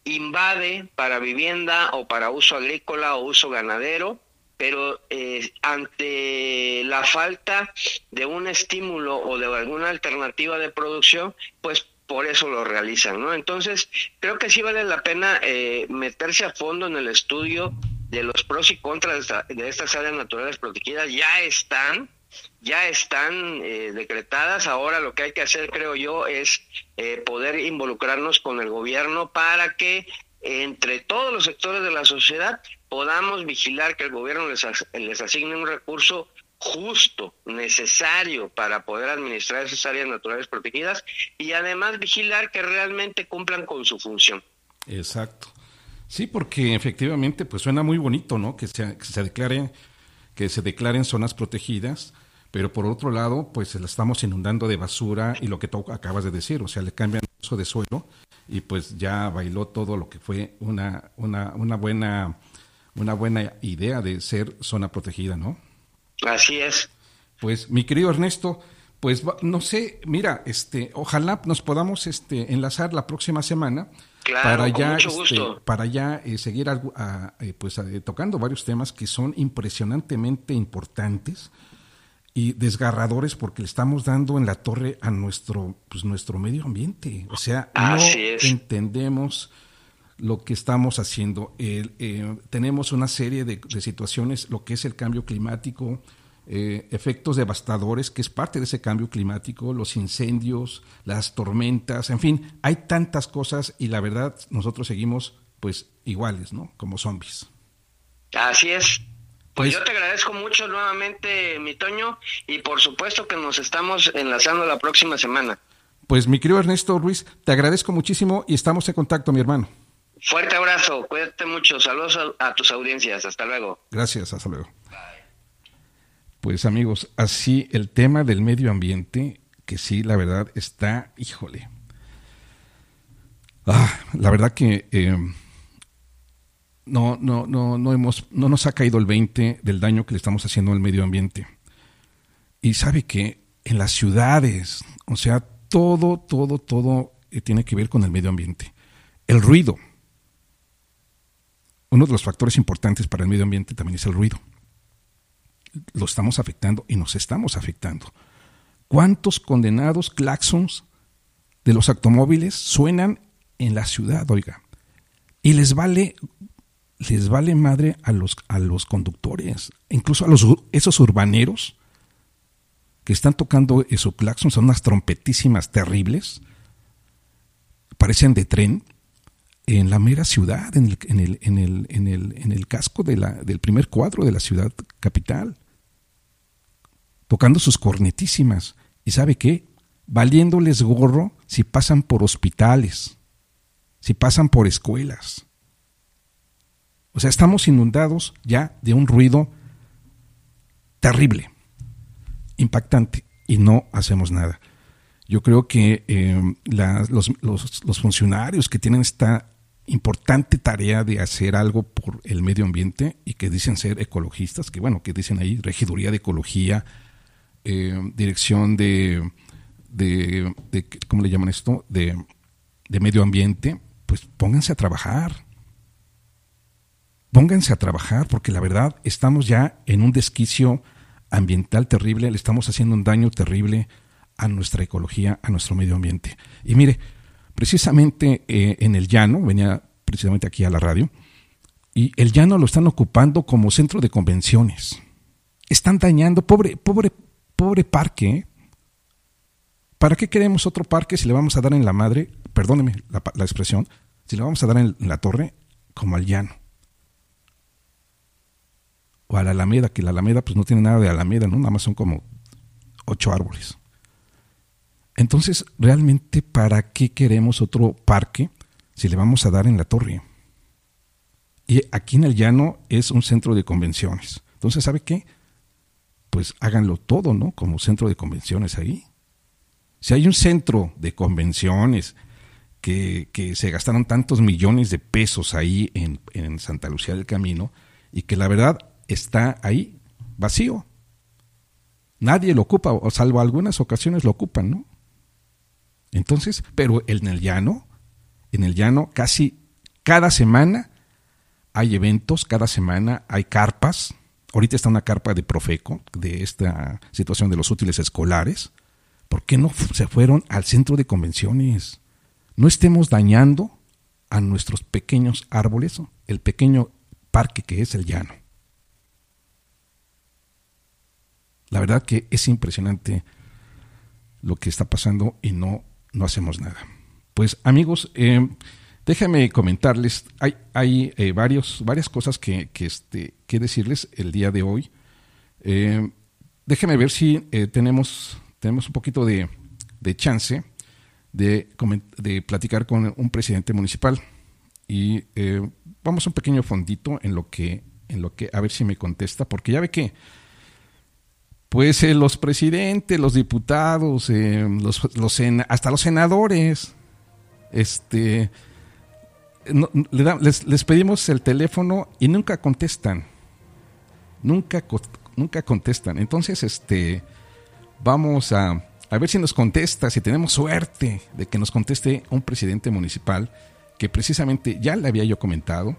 invade para vivienda o para uso agrícola o uso ganadero, pero eh, ante la falta de un estímulo o de alguna alternativa de producción, pues por eso lo realizan, ¿no? Entonces, creo que sí vale la pena eh, meterse a fondo en el estudio de los pros y contras de, estas áreas naturales protegidas. Ya están, ya están eh, decretadas. Ahora lo que hay que hacer, creo yo, es poder involucrarnos con el gobierno para que entre todos los sectores de la sociedad podamos vigilar que el gobierno les, les asigne un recurso justo, necesario para poder administrar esas áreas naturales protegidas y además vigilar que realmente cumplan con su función. Exacto. Sí, porque efectivamente pues suena muy bonito, ¿no? Que se, que se declare que se declaren zonas protegidas, pero por otro lado, pues la estamos inundando de basura y lo que tú acabas de decir, o sea, le cambian el uso de suelo y pues ya bailó todo lo que fue una, una, una buena una buena idea de ser zona protegida, ¿no? Así es. Pues mi querido Ernesto, pues no sé, mira, este, ojalá nos podamos este enlazar la próxima semana para, ya, este, para ya eh, seguir eh, pues eh, tocando varios temas que son impresionantemente importantes y desgarradores porque le estamos dando en la torre a nuestro pues nuestro medio ambiente, o sea, no entendemos lo que estamos haciendo. Eh, tenemos una serie de, situaciones, lo que es el cambio climático, eh, efectos devastadores, que es parte de ese cambio climático, los incendios, las tormentas, en fin, hay tantas cosas y la verdad nosotros seguimos pues iguales, ¿no? Como zombies. Así es. Pues, pues yo te agradezco mucho nuevamente, mi Toño, y por supuesto que nos estamos enlazando la próxima semana. Pues mi querido Ernesto Ruiz, te agradezco muchísimo y estamos en contacto, mi hermano. Fuerte abrazo, cuídate mucho, saludos a, tus audiencias, hasta luego. Gracias, hasta luego. Pues amigos, así el tema del medio ambiente, que sí, la verdad está, híjole. Ah, la verdad que eh, no, no, no, no, hemos, no nos ha caído el 20 del daño que le estamos haciendo al medio ambiente. Y sabe que en las ciudades, o sea, todo, todo, todo eh, tiene que ver con el medio ambiente. El ruido, uno de los factores importantes para el medio ambiente también es el ruido. Lo estamos afectando y nos estamos afectando. ¿Cuántos condenados claxons de los automóviles suenan en la ciudad, oiga? Y les vale les vale madre a los, a los conductores, incluso a los, esos urbaneros que están tocando esos claxons, son unas trompetísimas terribles, parecen de tren, en la mera ciudad, en el, en el, en el, en el, casco de la, del primer cuadro de la ciudad capital, tocando sus cornetísimas. ¿Y sabe qué? Valiéndoles gorro si pasan por hospitales, si pasan por escuelas. O sea, estamos inundados ya de un ruido terrible, impactante, y no hacemos nada. Yo creo que eh, los, los, funcionarios que tienen esta importante tarea de hacer algo por el medio ambiente y que dicen ser ecologistas, que bueno, que dicen ahí regiduría de ecología, eh, dirección de, de, ¿cómo le llaman esto? De, de medio ambiente, pues pónganse a trabajar. Pónganse a trabajar porque la verdad estamos ya en un desquicio ambiental terrible, le estamos haciendo un daño terrible a nuestra ecología, a nuestro medio ambiente. Y mire, precisamente eh, en el llano, venía precisamente aquí a la radio, y el llano lo están ocupando como centro de convenciones. Están dañando, pobre, pobre, pobre parque. ¿Para qué queremos otro parque si le vamos a dar en la madre, perdóneme la, expresión, si le vamos a dar en la torre como al llano? O a la alameda, que la alameda pues no tiene nada de alameda, ¿no? Nada más son como ocho árboles. Entonces, realmente, ¿para qué queremos otro parque si le vamos a dar en la torre? Y aquí en el llano es un centro de convenciones. Entonces, ¿sabe qué? Pues háganlo todo, ¿no? Como centro de convenciones ahí. Si hay un centro de convenciones que, se gastaron tantos millones de pesos ahí en, en Santa Lucía del Camino y que la verdad está ahí vacío. Nadie lo ocupa, o salvo algunas ocasiones lo ocupan, ¿no? Entonces, pero en el llano, en el llano casi cada semana hay eventos, cada semana hay carpas. Ahorita está una carpa de Profeco, de esta situación de los útiles escolares. ¿Por qué no se fueron al centro de convenciones? No estemos dañando a nuestros pequeños árboles, el pequeño parque que es el llano. La verdad que es impresionante lo que está pasando y no no hacemos nada. Pues amigos, eh, déjenme comentarles, hay, hay eh, varios, varias cosas que, que, este, que decirles el día de hoy. Eh, déjenme ver si eh, tenemos, tenemos un poquito de, de chance de, de, platicar con un presidente municipal. Y vamos a un pequeño fondito en lo que, en lo que, a ver si me contesta, porque ya ve que pues eh, los presidentes, los diputados, eh, los, hasta los senadores, este, les, pedimos el teléfono y nunca contestan, nunca, nunca contestan. Entonces, este, vamos a, a ver si nos contesta, si tenemos suerte de que nos conteste un presidente municipal, que precisamente ya le había yo comentado,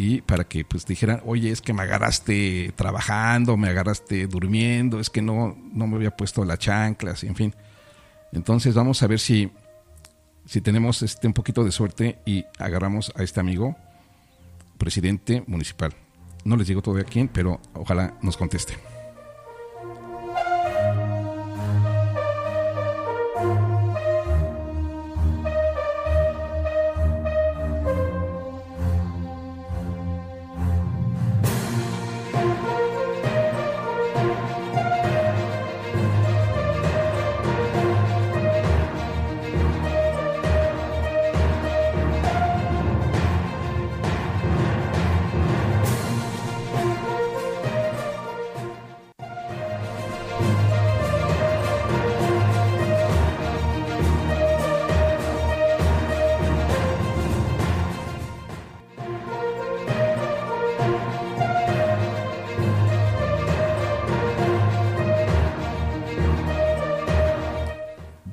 y para que pues dijeran, oye, es que me agarraste trabajando, me agarraste durmiendo, es que no, no me había puesto las chanclas, en fin. Entonces vamos a ver si, si tenemos este, un poquito de suerte y agarramos a este amigo, presidente municipal. No les digo todavía quién, pero ojalá nos conteste.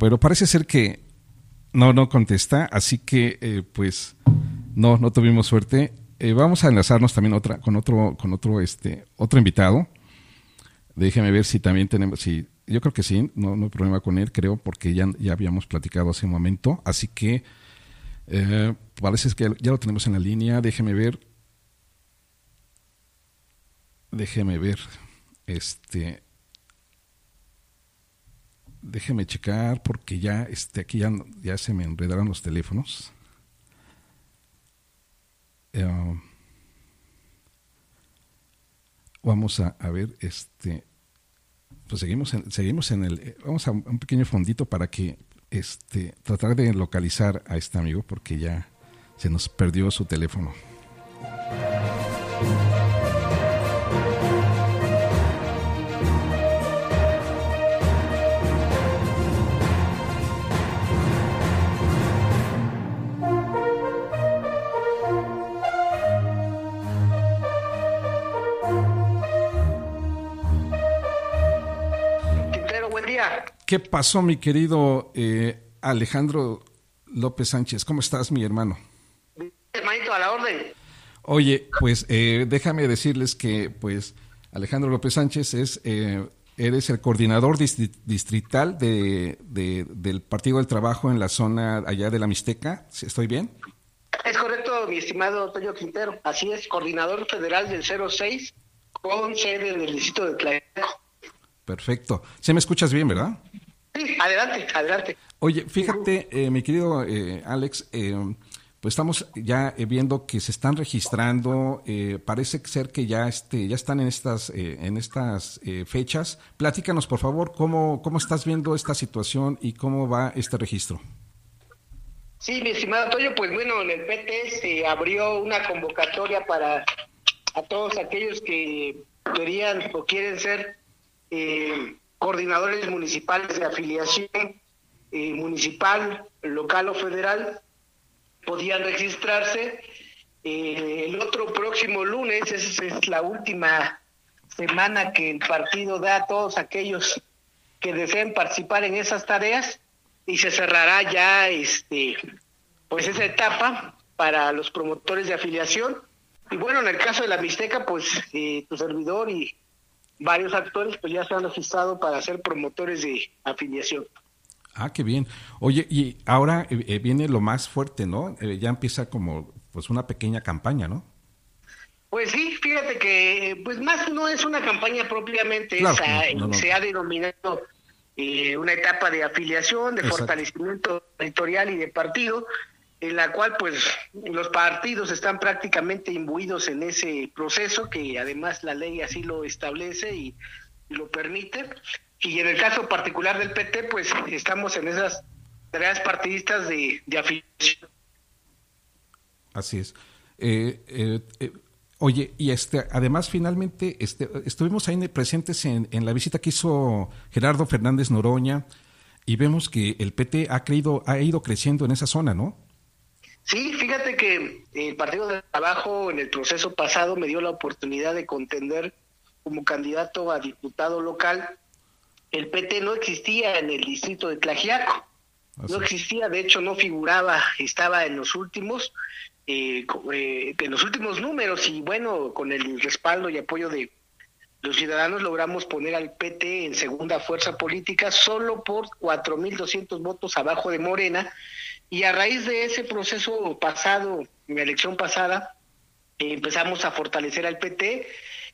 Pero parece ser que no, no contesta, así que eh, pues no, no tuvimos suerte. Eh, vamos a enlazarnos también otra, con otro, con otro, este, otro invitado. Déjeme ver si también tenemos, si, yo creo que sí, no, no hay problema con él, creo, porque ya, ya habíamos platicado hace un momento, así que eh, parece que ya lo tenemos en la línea, déjeme ver. Déjeme ver. Este, déjeme checar porque ya este, aquí ya, ya se me enredaron los teléfonos. Eh, vamos a, ver, este, pues seguimos en, seguimos en el, vamos a un pequeño fondito para que, este, tratar de localizar a este amigo porque ya se nos perdió su teléfono. ¿Qué pasó, mi querido eh, Alejandro López Sánchez? ¿Cómo estás, mi hermano? Hermanito, a la orden. Oye, pues eh, déjame decirles que, pues, Alejandro López Sánchez es, eh, eres el coordinador distrital de, del Partido del Trabajo en la zona allá de la Mixteca. ¿Estoy bien? Es correcto, mi estimado Toño Quintero. Así es, coordinador federal del 06 con sede en el distrito de Tlayaco. Perfecto. ¿Se me escuchas bien, verdad? Sí, adelante, adelante. Oye, fíjate, eh, mi querido eh, Alex, eh, pues estamos ya viendo que se están registrando, parece ser que ya este, ya están en estas, en estas fechas. Platícanos, por favor, cómo, cómo estás viendo esta situación y cómo va este registro. Sí, mi estimado Toño, pues bueno, en el PT se abrió una convocatoria para a todos aquellos que querían o quieren ser eh, coordinadores municipales de afiliación eh, municipal, local o federal, podían registrarse. Eh, el otro próximo lunes, esa es la última semana que el partido da a todos aquellos que deseen participar en esas tareas y se cerrará ya este pues esa etapa para los promotores de afiliación y bueno en el caso de la Mixteca pues eh, tu servidor y varios actores pues ya se han registrado para ser promotores de afiliación. Ah qué bien. Oye y ahora eh, eh, viene lo más fuerte no ya empieza como pues una pequeña campaña no pues sí, fíjate que pues más no es una campaña propiamente, se ha denominado eh, una etapa de afiliación, de fortalecimiento territorial y de partido, en la cual pues los partidos están prácticamente imbuidos en ese proceso, que además la ley así lo establece y, lo permite. Y en el caso particular del PT, pues estamos en esas tareas partidistas de, afiliación. Así es. eh, eh, eh Oye, y este, además finalmente este, estuvimos ahí presentes en, la visita que hizo Gerardo Fernández Noroña y vemos que el PT ha creído, ha ido creciendo en esa zona, ¿no? Sí, fíjate que el Partido de Trabajo en el proceso pasado me dio la oportunidad de contender como candidato a diputado local. El PT no existía en el distrito de Tlajiaco, no existía, de hecho no figuraba, estaba en los últimos eh, eh, en los últimos números y bueno, con el respaldo y apoyo de los ciudadanos logramos poner al PT en segunda fuerza política solo por 4.200 votos abajo de Morena y a raíz de ese proceso pasado, la elección pasada, empezamos a fortalecer al PT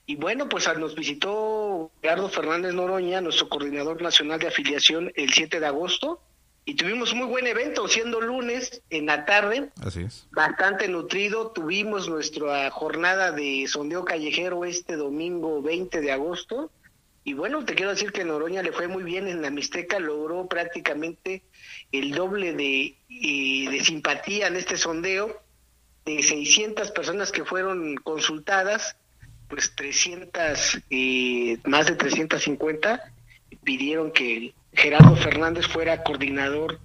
y bueno, pues nos visitó Gerardo Fernández Noroña, nuestro coordinador nacional de afiliación, el 7 de agosto y tuvimos muy buen evento, siendo lunes en la tarde. Así es. Bastante nutrido. Tuvimos nuestra jornada de sondeo callejero este domingo 20 de agosto. Y bueno, te quiero decir que Noroña le fue muy bien en la Mixteca, logró prácticamente el doble de, eh, de simpatía en este sondeo. De 600 personas que fueron consultadas, pues 300, eh, más de 350 pidieron que Gerardo Fernández fuera coordinador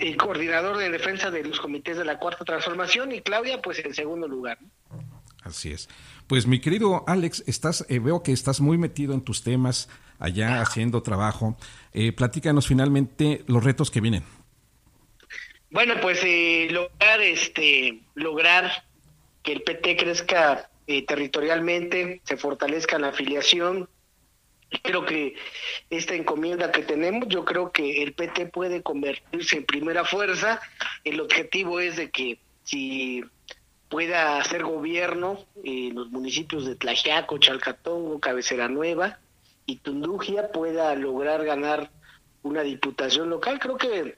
el coordinador de defensa de los comités de la cuarta transformación y Claudia pues en segundo lugar. Así es. Pues mi querido Alex, estás, eh, veo que estás muy metido en tus temas allá haciendo trabajo. Eh, platícanos finalmente los retos que vienen. Bueno, pues eh, lograr este lograr que el PT crezca eh, territorialmente, se fortalezca la afiliación, creo que esta encomienda que tenemos, yo creo que el PT puede convertirse en primera fuerza. El objetivo es de que si pueda hacer gobierno en los municipios de Tlaxiaco, Chalcatongo, Cabecera Nueva y Tundugia pueda lograr ganar una diputación local. Creo que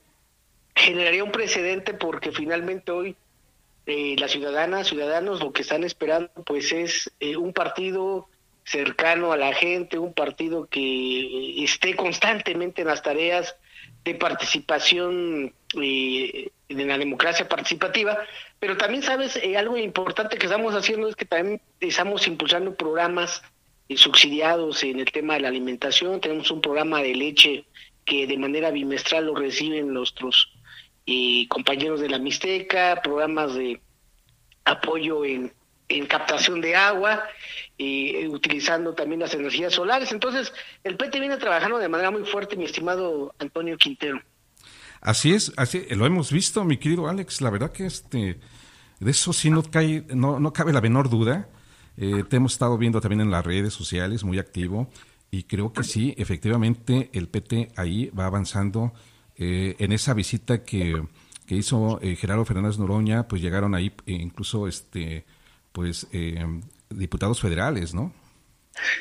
generaría un precedente porque finalmente hoy eh, las ciudadanas, ciudadanos lo que están esperando pues es eh, un partido cercano a la gente, un partido que esté constantemente en las tareas de participación eh, en la democracia participativa, pero también sabes, eh, algo importante que estamos haciendo es que también estamos impulsando programas eh, subsidiados en el tema de la alimentación, tenemos un programa de leche que de manera bimestral lo reciben nuestros compañeros de la Mixteca, programas de apoyo en en captación de agua y utilizando también las energías solares. Entonces, el PT viene trabajando de manera muy fuerte, mi estimado Antonio Quintero. Así es, así lo hemos visto, mi querido Alex. La verdad que este de eso sí no cae, no, no cabe la menor duda. Eh, te hemos estado viendo también en las redes sociales, muy activo, y creo que sí, efectivamente, el PT ahí va avanzando eh, en esa visita que, que hizo eh, Gerardo Fernández Noroña, pues llegaron ahí incluso este pues diputados federales, ¿no?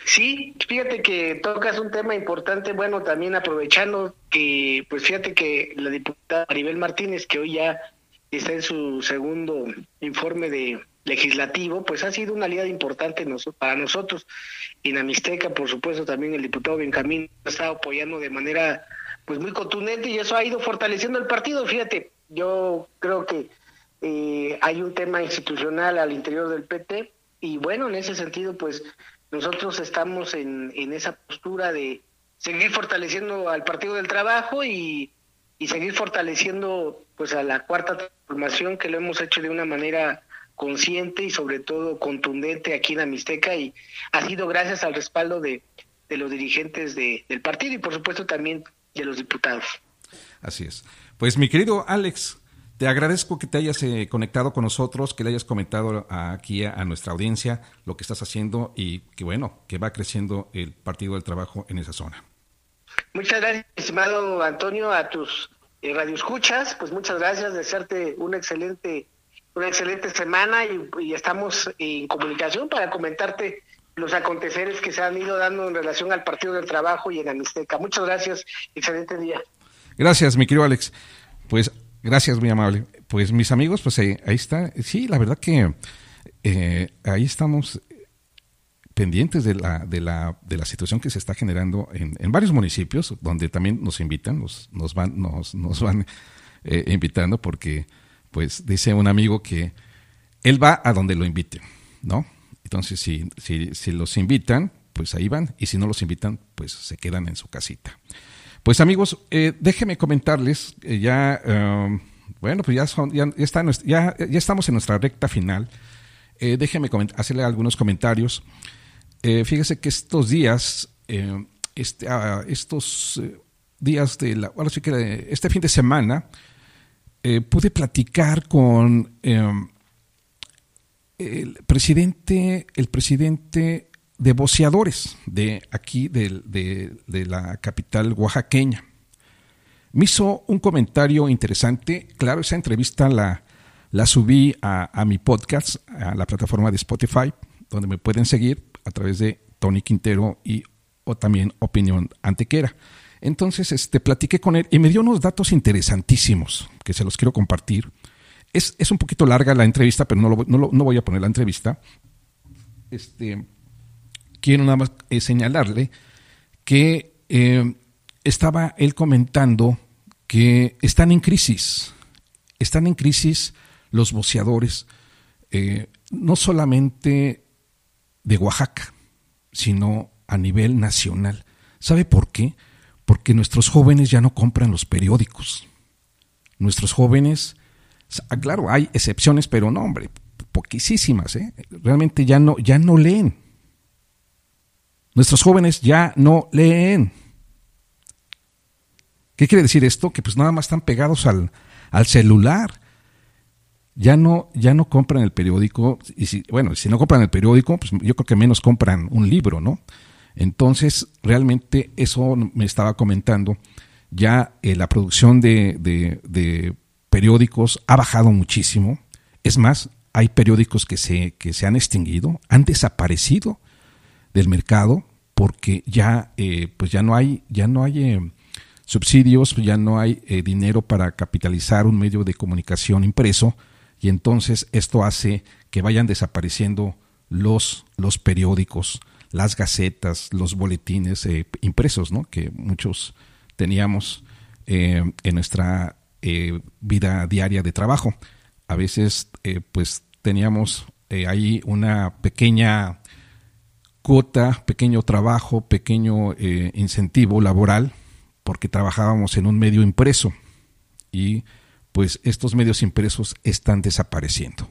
Sí, fíjate que tocas un tema importante, bueno, también aprovechando que, pues fíjate que la diputada Maribel Martínez, que hoy ya está en su segundo informe de legislativo, pues ha sido una aliada importante para nosotros. En Amisteca, por supuesto, también el diputado Benjamín ha estado apoyando de manera pues muy contundente y eso ha ido fortaleciendo el partido. Fíjate, yo creo que eh, hay un tema institucional al interior del PT y bueno, en ese sentido, pues nosotros estamos en, en esa postura de seguir fortaleciendo al Partido del Trabajo y, y seguir fortaleciendo pues a la cuarta transformación que lo hemos hecho de una manera consciente y sobre todo contundente aquí en Amisteca y ha sido gracias al respaldo de, de los dirigentes de, del partido y por supuesto también de los diputados. Así es. Pues mi querido Alex, te agradezco que te hayas eh, conectado con nosotros, que le hayas comentado aquí a, nuestra audiencia lo que estás haciendo y que bueno, que va creciendo el Partido del Trabajo en esa zona. Muchas gracias, estimado Antonio, a tus eh, radioescuchas, pues muchas gracias, desearte una excelente, una excelente semana y, estamos en comunicación para comentarte los aconteceres que se han ido dando en relación al Partido del Trabajo y en Amisteca. Muchas gracias, excelente día. Gracias, mi querido Alex. Pues Gracias, muy amable. Pues mis amigos, pues ahí, está. Sí, la verdad que eh, ahí estamos pendientes de la, de, la, de la situación que se está generando en, en varios municipios, donde también nos invitan, nos, nos van, nos, nos van eh, invitando, porque pues dice un amigo que él va a donde lo inviten, ¿no? Entonces, si, si, si los invitan, pues ahí van, y si no los invitan, pues se quedan en su casita. Pues amigos, eh, déjenme comentarles, eh, ya, um, bueno, pues ya, son, ya, está, ya, estamos en nuestra recta final. Eh, déjenme hacerle algunos comentarios. Eh, fíjese que estos días, este, ah, estos días de la, bueno, sí que este fin de semana, pude platicar con el presidente, el presidente de boceadores de aquí, de, de, la capital oaxaqueña. Me hizo un comentario interesante. Claro, esa entrevista la, la subí a, mi podcast, a la plataforma de Spotify, donde me pueden seguir a través de Tony Quintero y o también Opinión Antequera. Entonces, este, platiqué con él y me dio unos datos interesantísimos que se los quiero compartir. Es, es un poquito larga la entrevista, pero no, lo, no, no voy a poner la entrevista. Este, quiero nada más eh, señalarle que eh, estaba él comentando que están en crisis, están en crisis los boceadores, eh, no solamente de Oaxaca, sino a nivel nacional. ¿Sabe por qué? Porque nuestros jóvenes ya no compran los periódicos. Nuestros jóvenes, ah, claro, hay excepciones, pero no, hombre, poquísimas, realmente ya no, ya no leen. Nuestros jóvenes ya no leen. ¿Qué quiere decir esto? Que pues nada más están pegados al, al celular. Ya no, ya no compran el periódico, y si, bueno, si no compran el periódico, pues yo creo que menos compran un libro, ¿no? Entonces, realmente eso me estaba comentando, ya eh, la producción de, de, periódicos ha bajado muchísimo. Es más, hay periódicos que se, que se han extinguido, han desaparecido del mercado porque ya, eh, pues ya no hay, ya no hay eh, subsidios, ya no hay eh, dinero para capitalizar un medio de comunicación impreso y entonces esto hace que vayan desapareciendo los, los periódicos, las gacetas, los boletines impresos, ¿no? que muchos teníamos en nuestra vida diaria de trabajo. A veces, pues teníamos ahí una pequeña cuota, pequeño trabajo, pequeño eh, incentivo laboral, porque trabajábamos en un medio impreso y pues estos medios impresos están desapareciendo.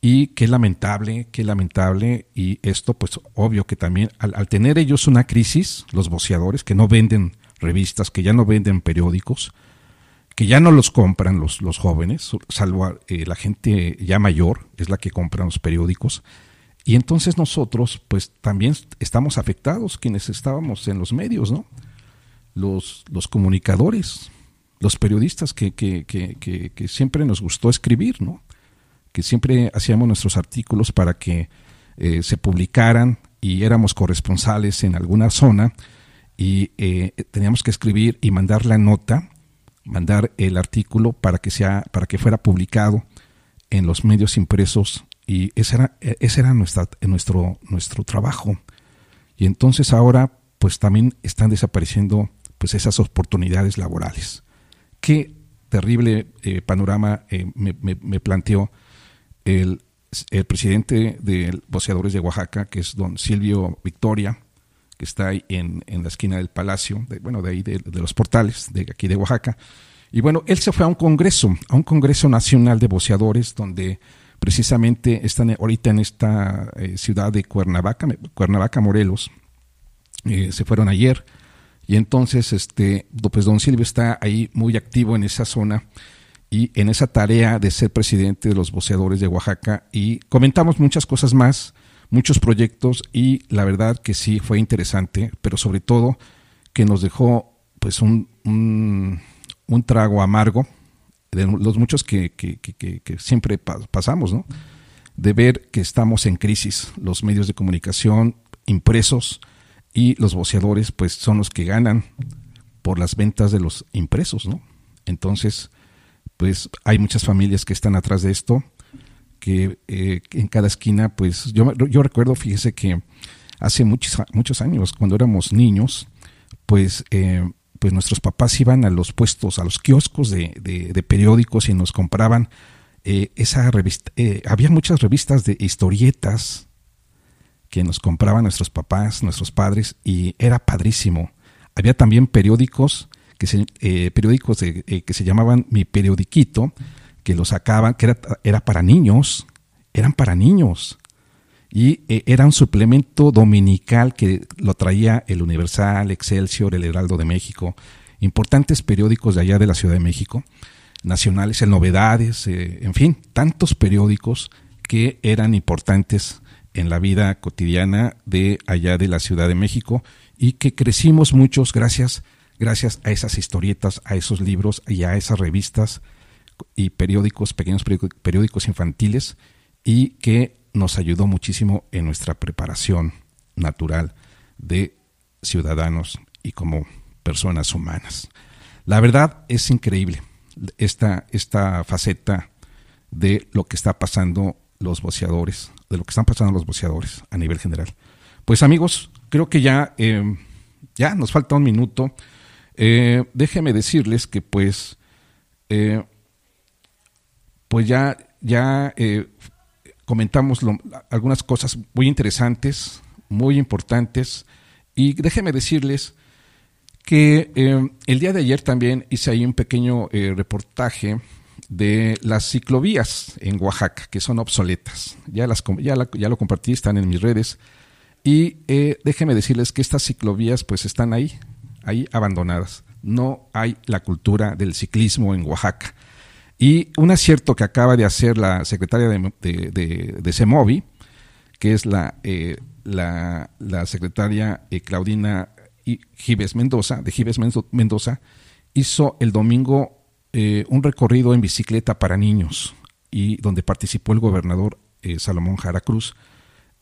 y qué lamentable, qué lamentable, y esto pues obvio que también al, tener ellos una crisis, los boceadores, que no venden revistas, que ya no venden periódicos, que ya no los compran los, jóvenes, salvo eh, la gente ya mayor, es la que compra los periódicos, y entonces nosotros pues también estamos afectados, quienes estábamos en los medios, ¿no? Los, los comunicadores, los periodistas que, que, que, que siempre nos gustó escribir, ¿no? que siempre hacíamos nuestros artículos para que eh, se publicaran y éramos corresponsales en alguna zona y eh, teníamos que escribir y mandar la nota, mandar el artículo para que sea, para que fuera publicado en los medios impresos y ese era, ese era nuestra, nuestro, nuestro trabajo. Y entonces ahora pues también están desapareciendo pues esas oportunidades laborales. Qué terrible eh, panorama me, me planteó el, presidente de Boceadores de Oaxaca, que es don Silvio Victoria, que está ahí en, la esquina del palacio, de, bueno, de ahí de, los portales, de aquí de Oaxaca. Y bueno, él se fue a un congreso, a un congreso nacional de boceadores, donde precisamente están ahorita en esta eh, ciudad de Cuernavaca, Cuernavaca, Morelos. Eh, se fueron ayer. Y entonces, este, pues don Silvio está ahí muy activo en esa zona y en esa tarea de ser presidente de los boceadores de Oaxaca y comentamos muchas cosas más, muchos proyectos y la verdad que sí fue interesante, pero sobre todo que nos dejó pues un, un, trago amargo de los muchos que, que, que, siempre pasamos, ¿no? De ver que estamos en crisis, los medios de comunicación impresos y los boceadores pues son los que ganan por las ventas de los impresos, ¿no? Entonces, pues hay muchas familias que están atrás de esto, que eh, en cada esquina, pues yo, yo recuerdo, fíjese que hace muchos, muchos años, cuando éramos niños, pues, eh, pues nuestros papás iban a los puestos, a los kioscos de, de, periódicos y nos compraban eh, esa revista. había muchas revistas de historietas que nos compraban nuestros papás, nuestros padres, y era padrísimo. Había también periódicos que eh, periódicos eh, que se llamaban Mi Periodiquito, que lo sacaban, que era, era para niños, eran para niños. Y eh, era un suplemento dominical que lo traía el Universal, Excelsior, el Heraldo de México, importantes periódicos de allá de la Ciudad de México, nacionales, el Novedades, en fin, tantos periódicos que eran importantes en la vida cotidiana de allá de la Ciudad de México y que crecimos muchos gracias gracias a esas historietas, a esos libros y a esas revistas y periódicos, pequeños periódicos infantiles, y que nos ayudó muchísimo en nuestra preparación natural de ciudadanos y como personas humanas. La verdad es increíble esta, esta faceta de lo que está pasando los boceadores, de lo que están pasando los boceadores a nivel general. Pues amigos, creo que ya, eh, ya nos falta un minuto. Eh, déjeme decirles que pues, eh, pues ya, ya eh, comentamos algunas cosas muy interesantes, muy importantes, y déjeme decirles que el día de ayer también hice ahí un pequeño reportaje de las ciclovías en Oaxaca, que son obsoletas. Ya, las, ya, lo compartí, están en mis redes. Y déjeme decirles que estas ciclovías pues están ahí, ahí abandonadas. No hay la cultura del ciclismo en Oaxaca. Y un acierto que acaba de hacer la secretaria de, de, de, que es la, eh, la, secretaria eh, Claudina Gives Mendoza, de Gives Mendoza, hizo el domingo eh, un recorrido en bicicleta para niños, y donde participó el gobernador Salomón Jara Cruz.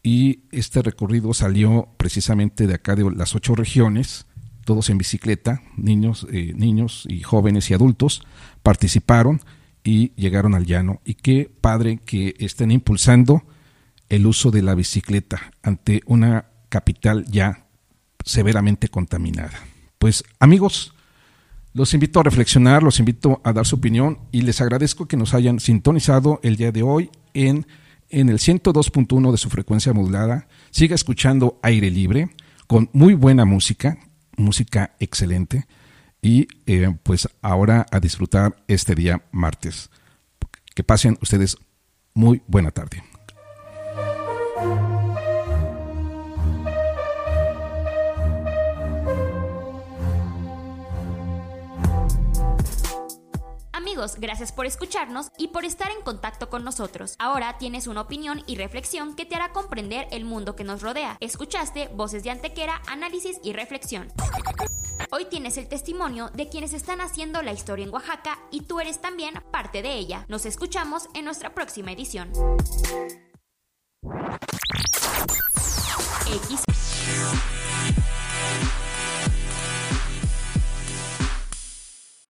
Y este recorrido salió precisamente de acá de las ocho regiones, todos en bicicleta, niños, niños y jóvenes y adultos, participaron y llegaron al llano. Y qué padre que estén impulsando el uso de la bicicleta ante una capital ya severamente contaminada. Pues amigos, los invito a reflexionar, los invito a dar su opinión y les agradezco que nos hayan sintonizado el día de hoy en, en el 102.1 de su frecuencia modulada. Siga escuchando aire libre con muy buena música música excelente y eh, pues ahora a disfrutar este día martes. Que pasen ustedes muy buena tarde. Amigos, gracias por escucharnos y por estar en contacto con nosotros. Ahora tienes una opinión y reflexión que te hará comprender el mundo que nos rodea. Escuchaste Voces de Antequera, Análisis y Reflexión. Hoy tienes el testimonio de quienes están haciendo la historia en Oaxaca y tú eres también parte de ella. Nos escuchamos en nuestra próxima edición.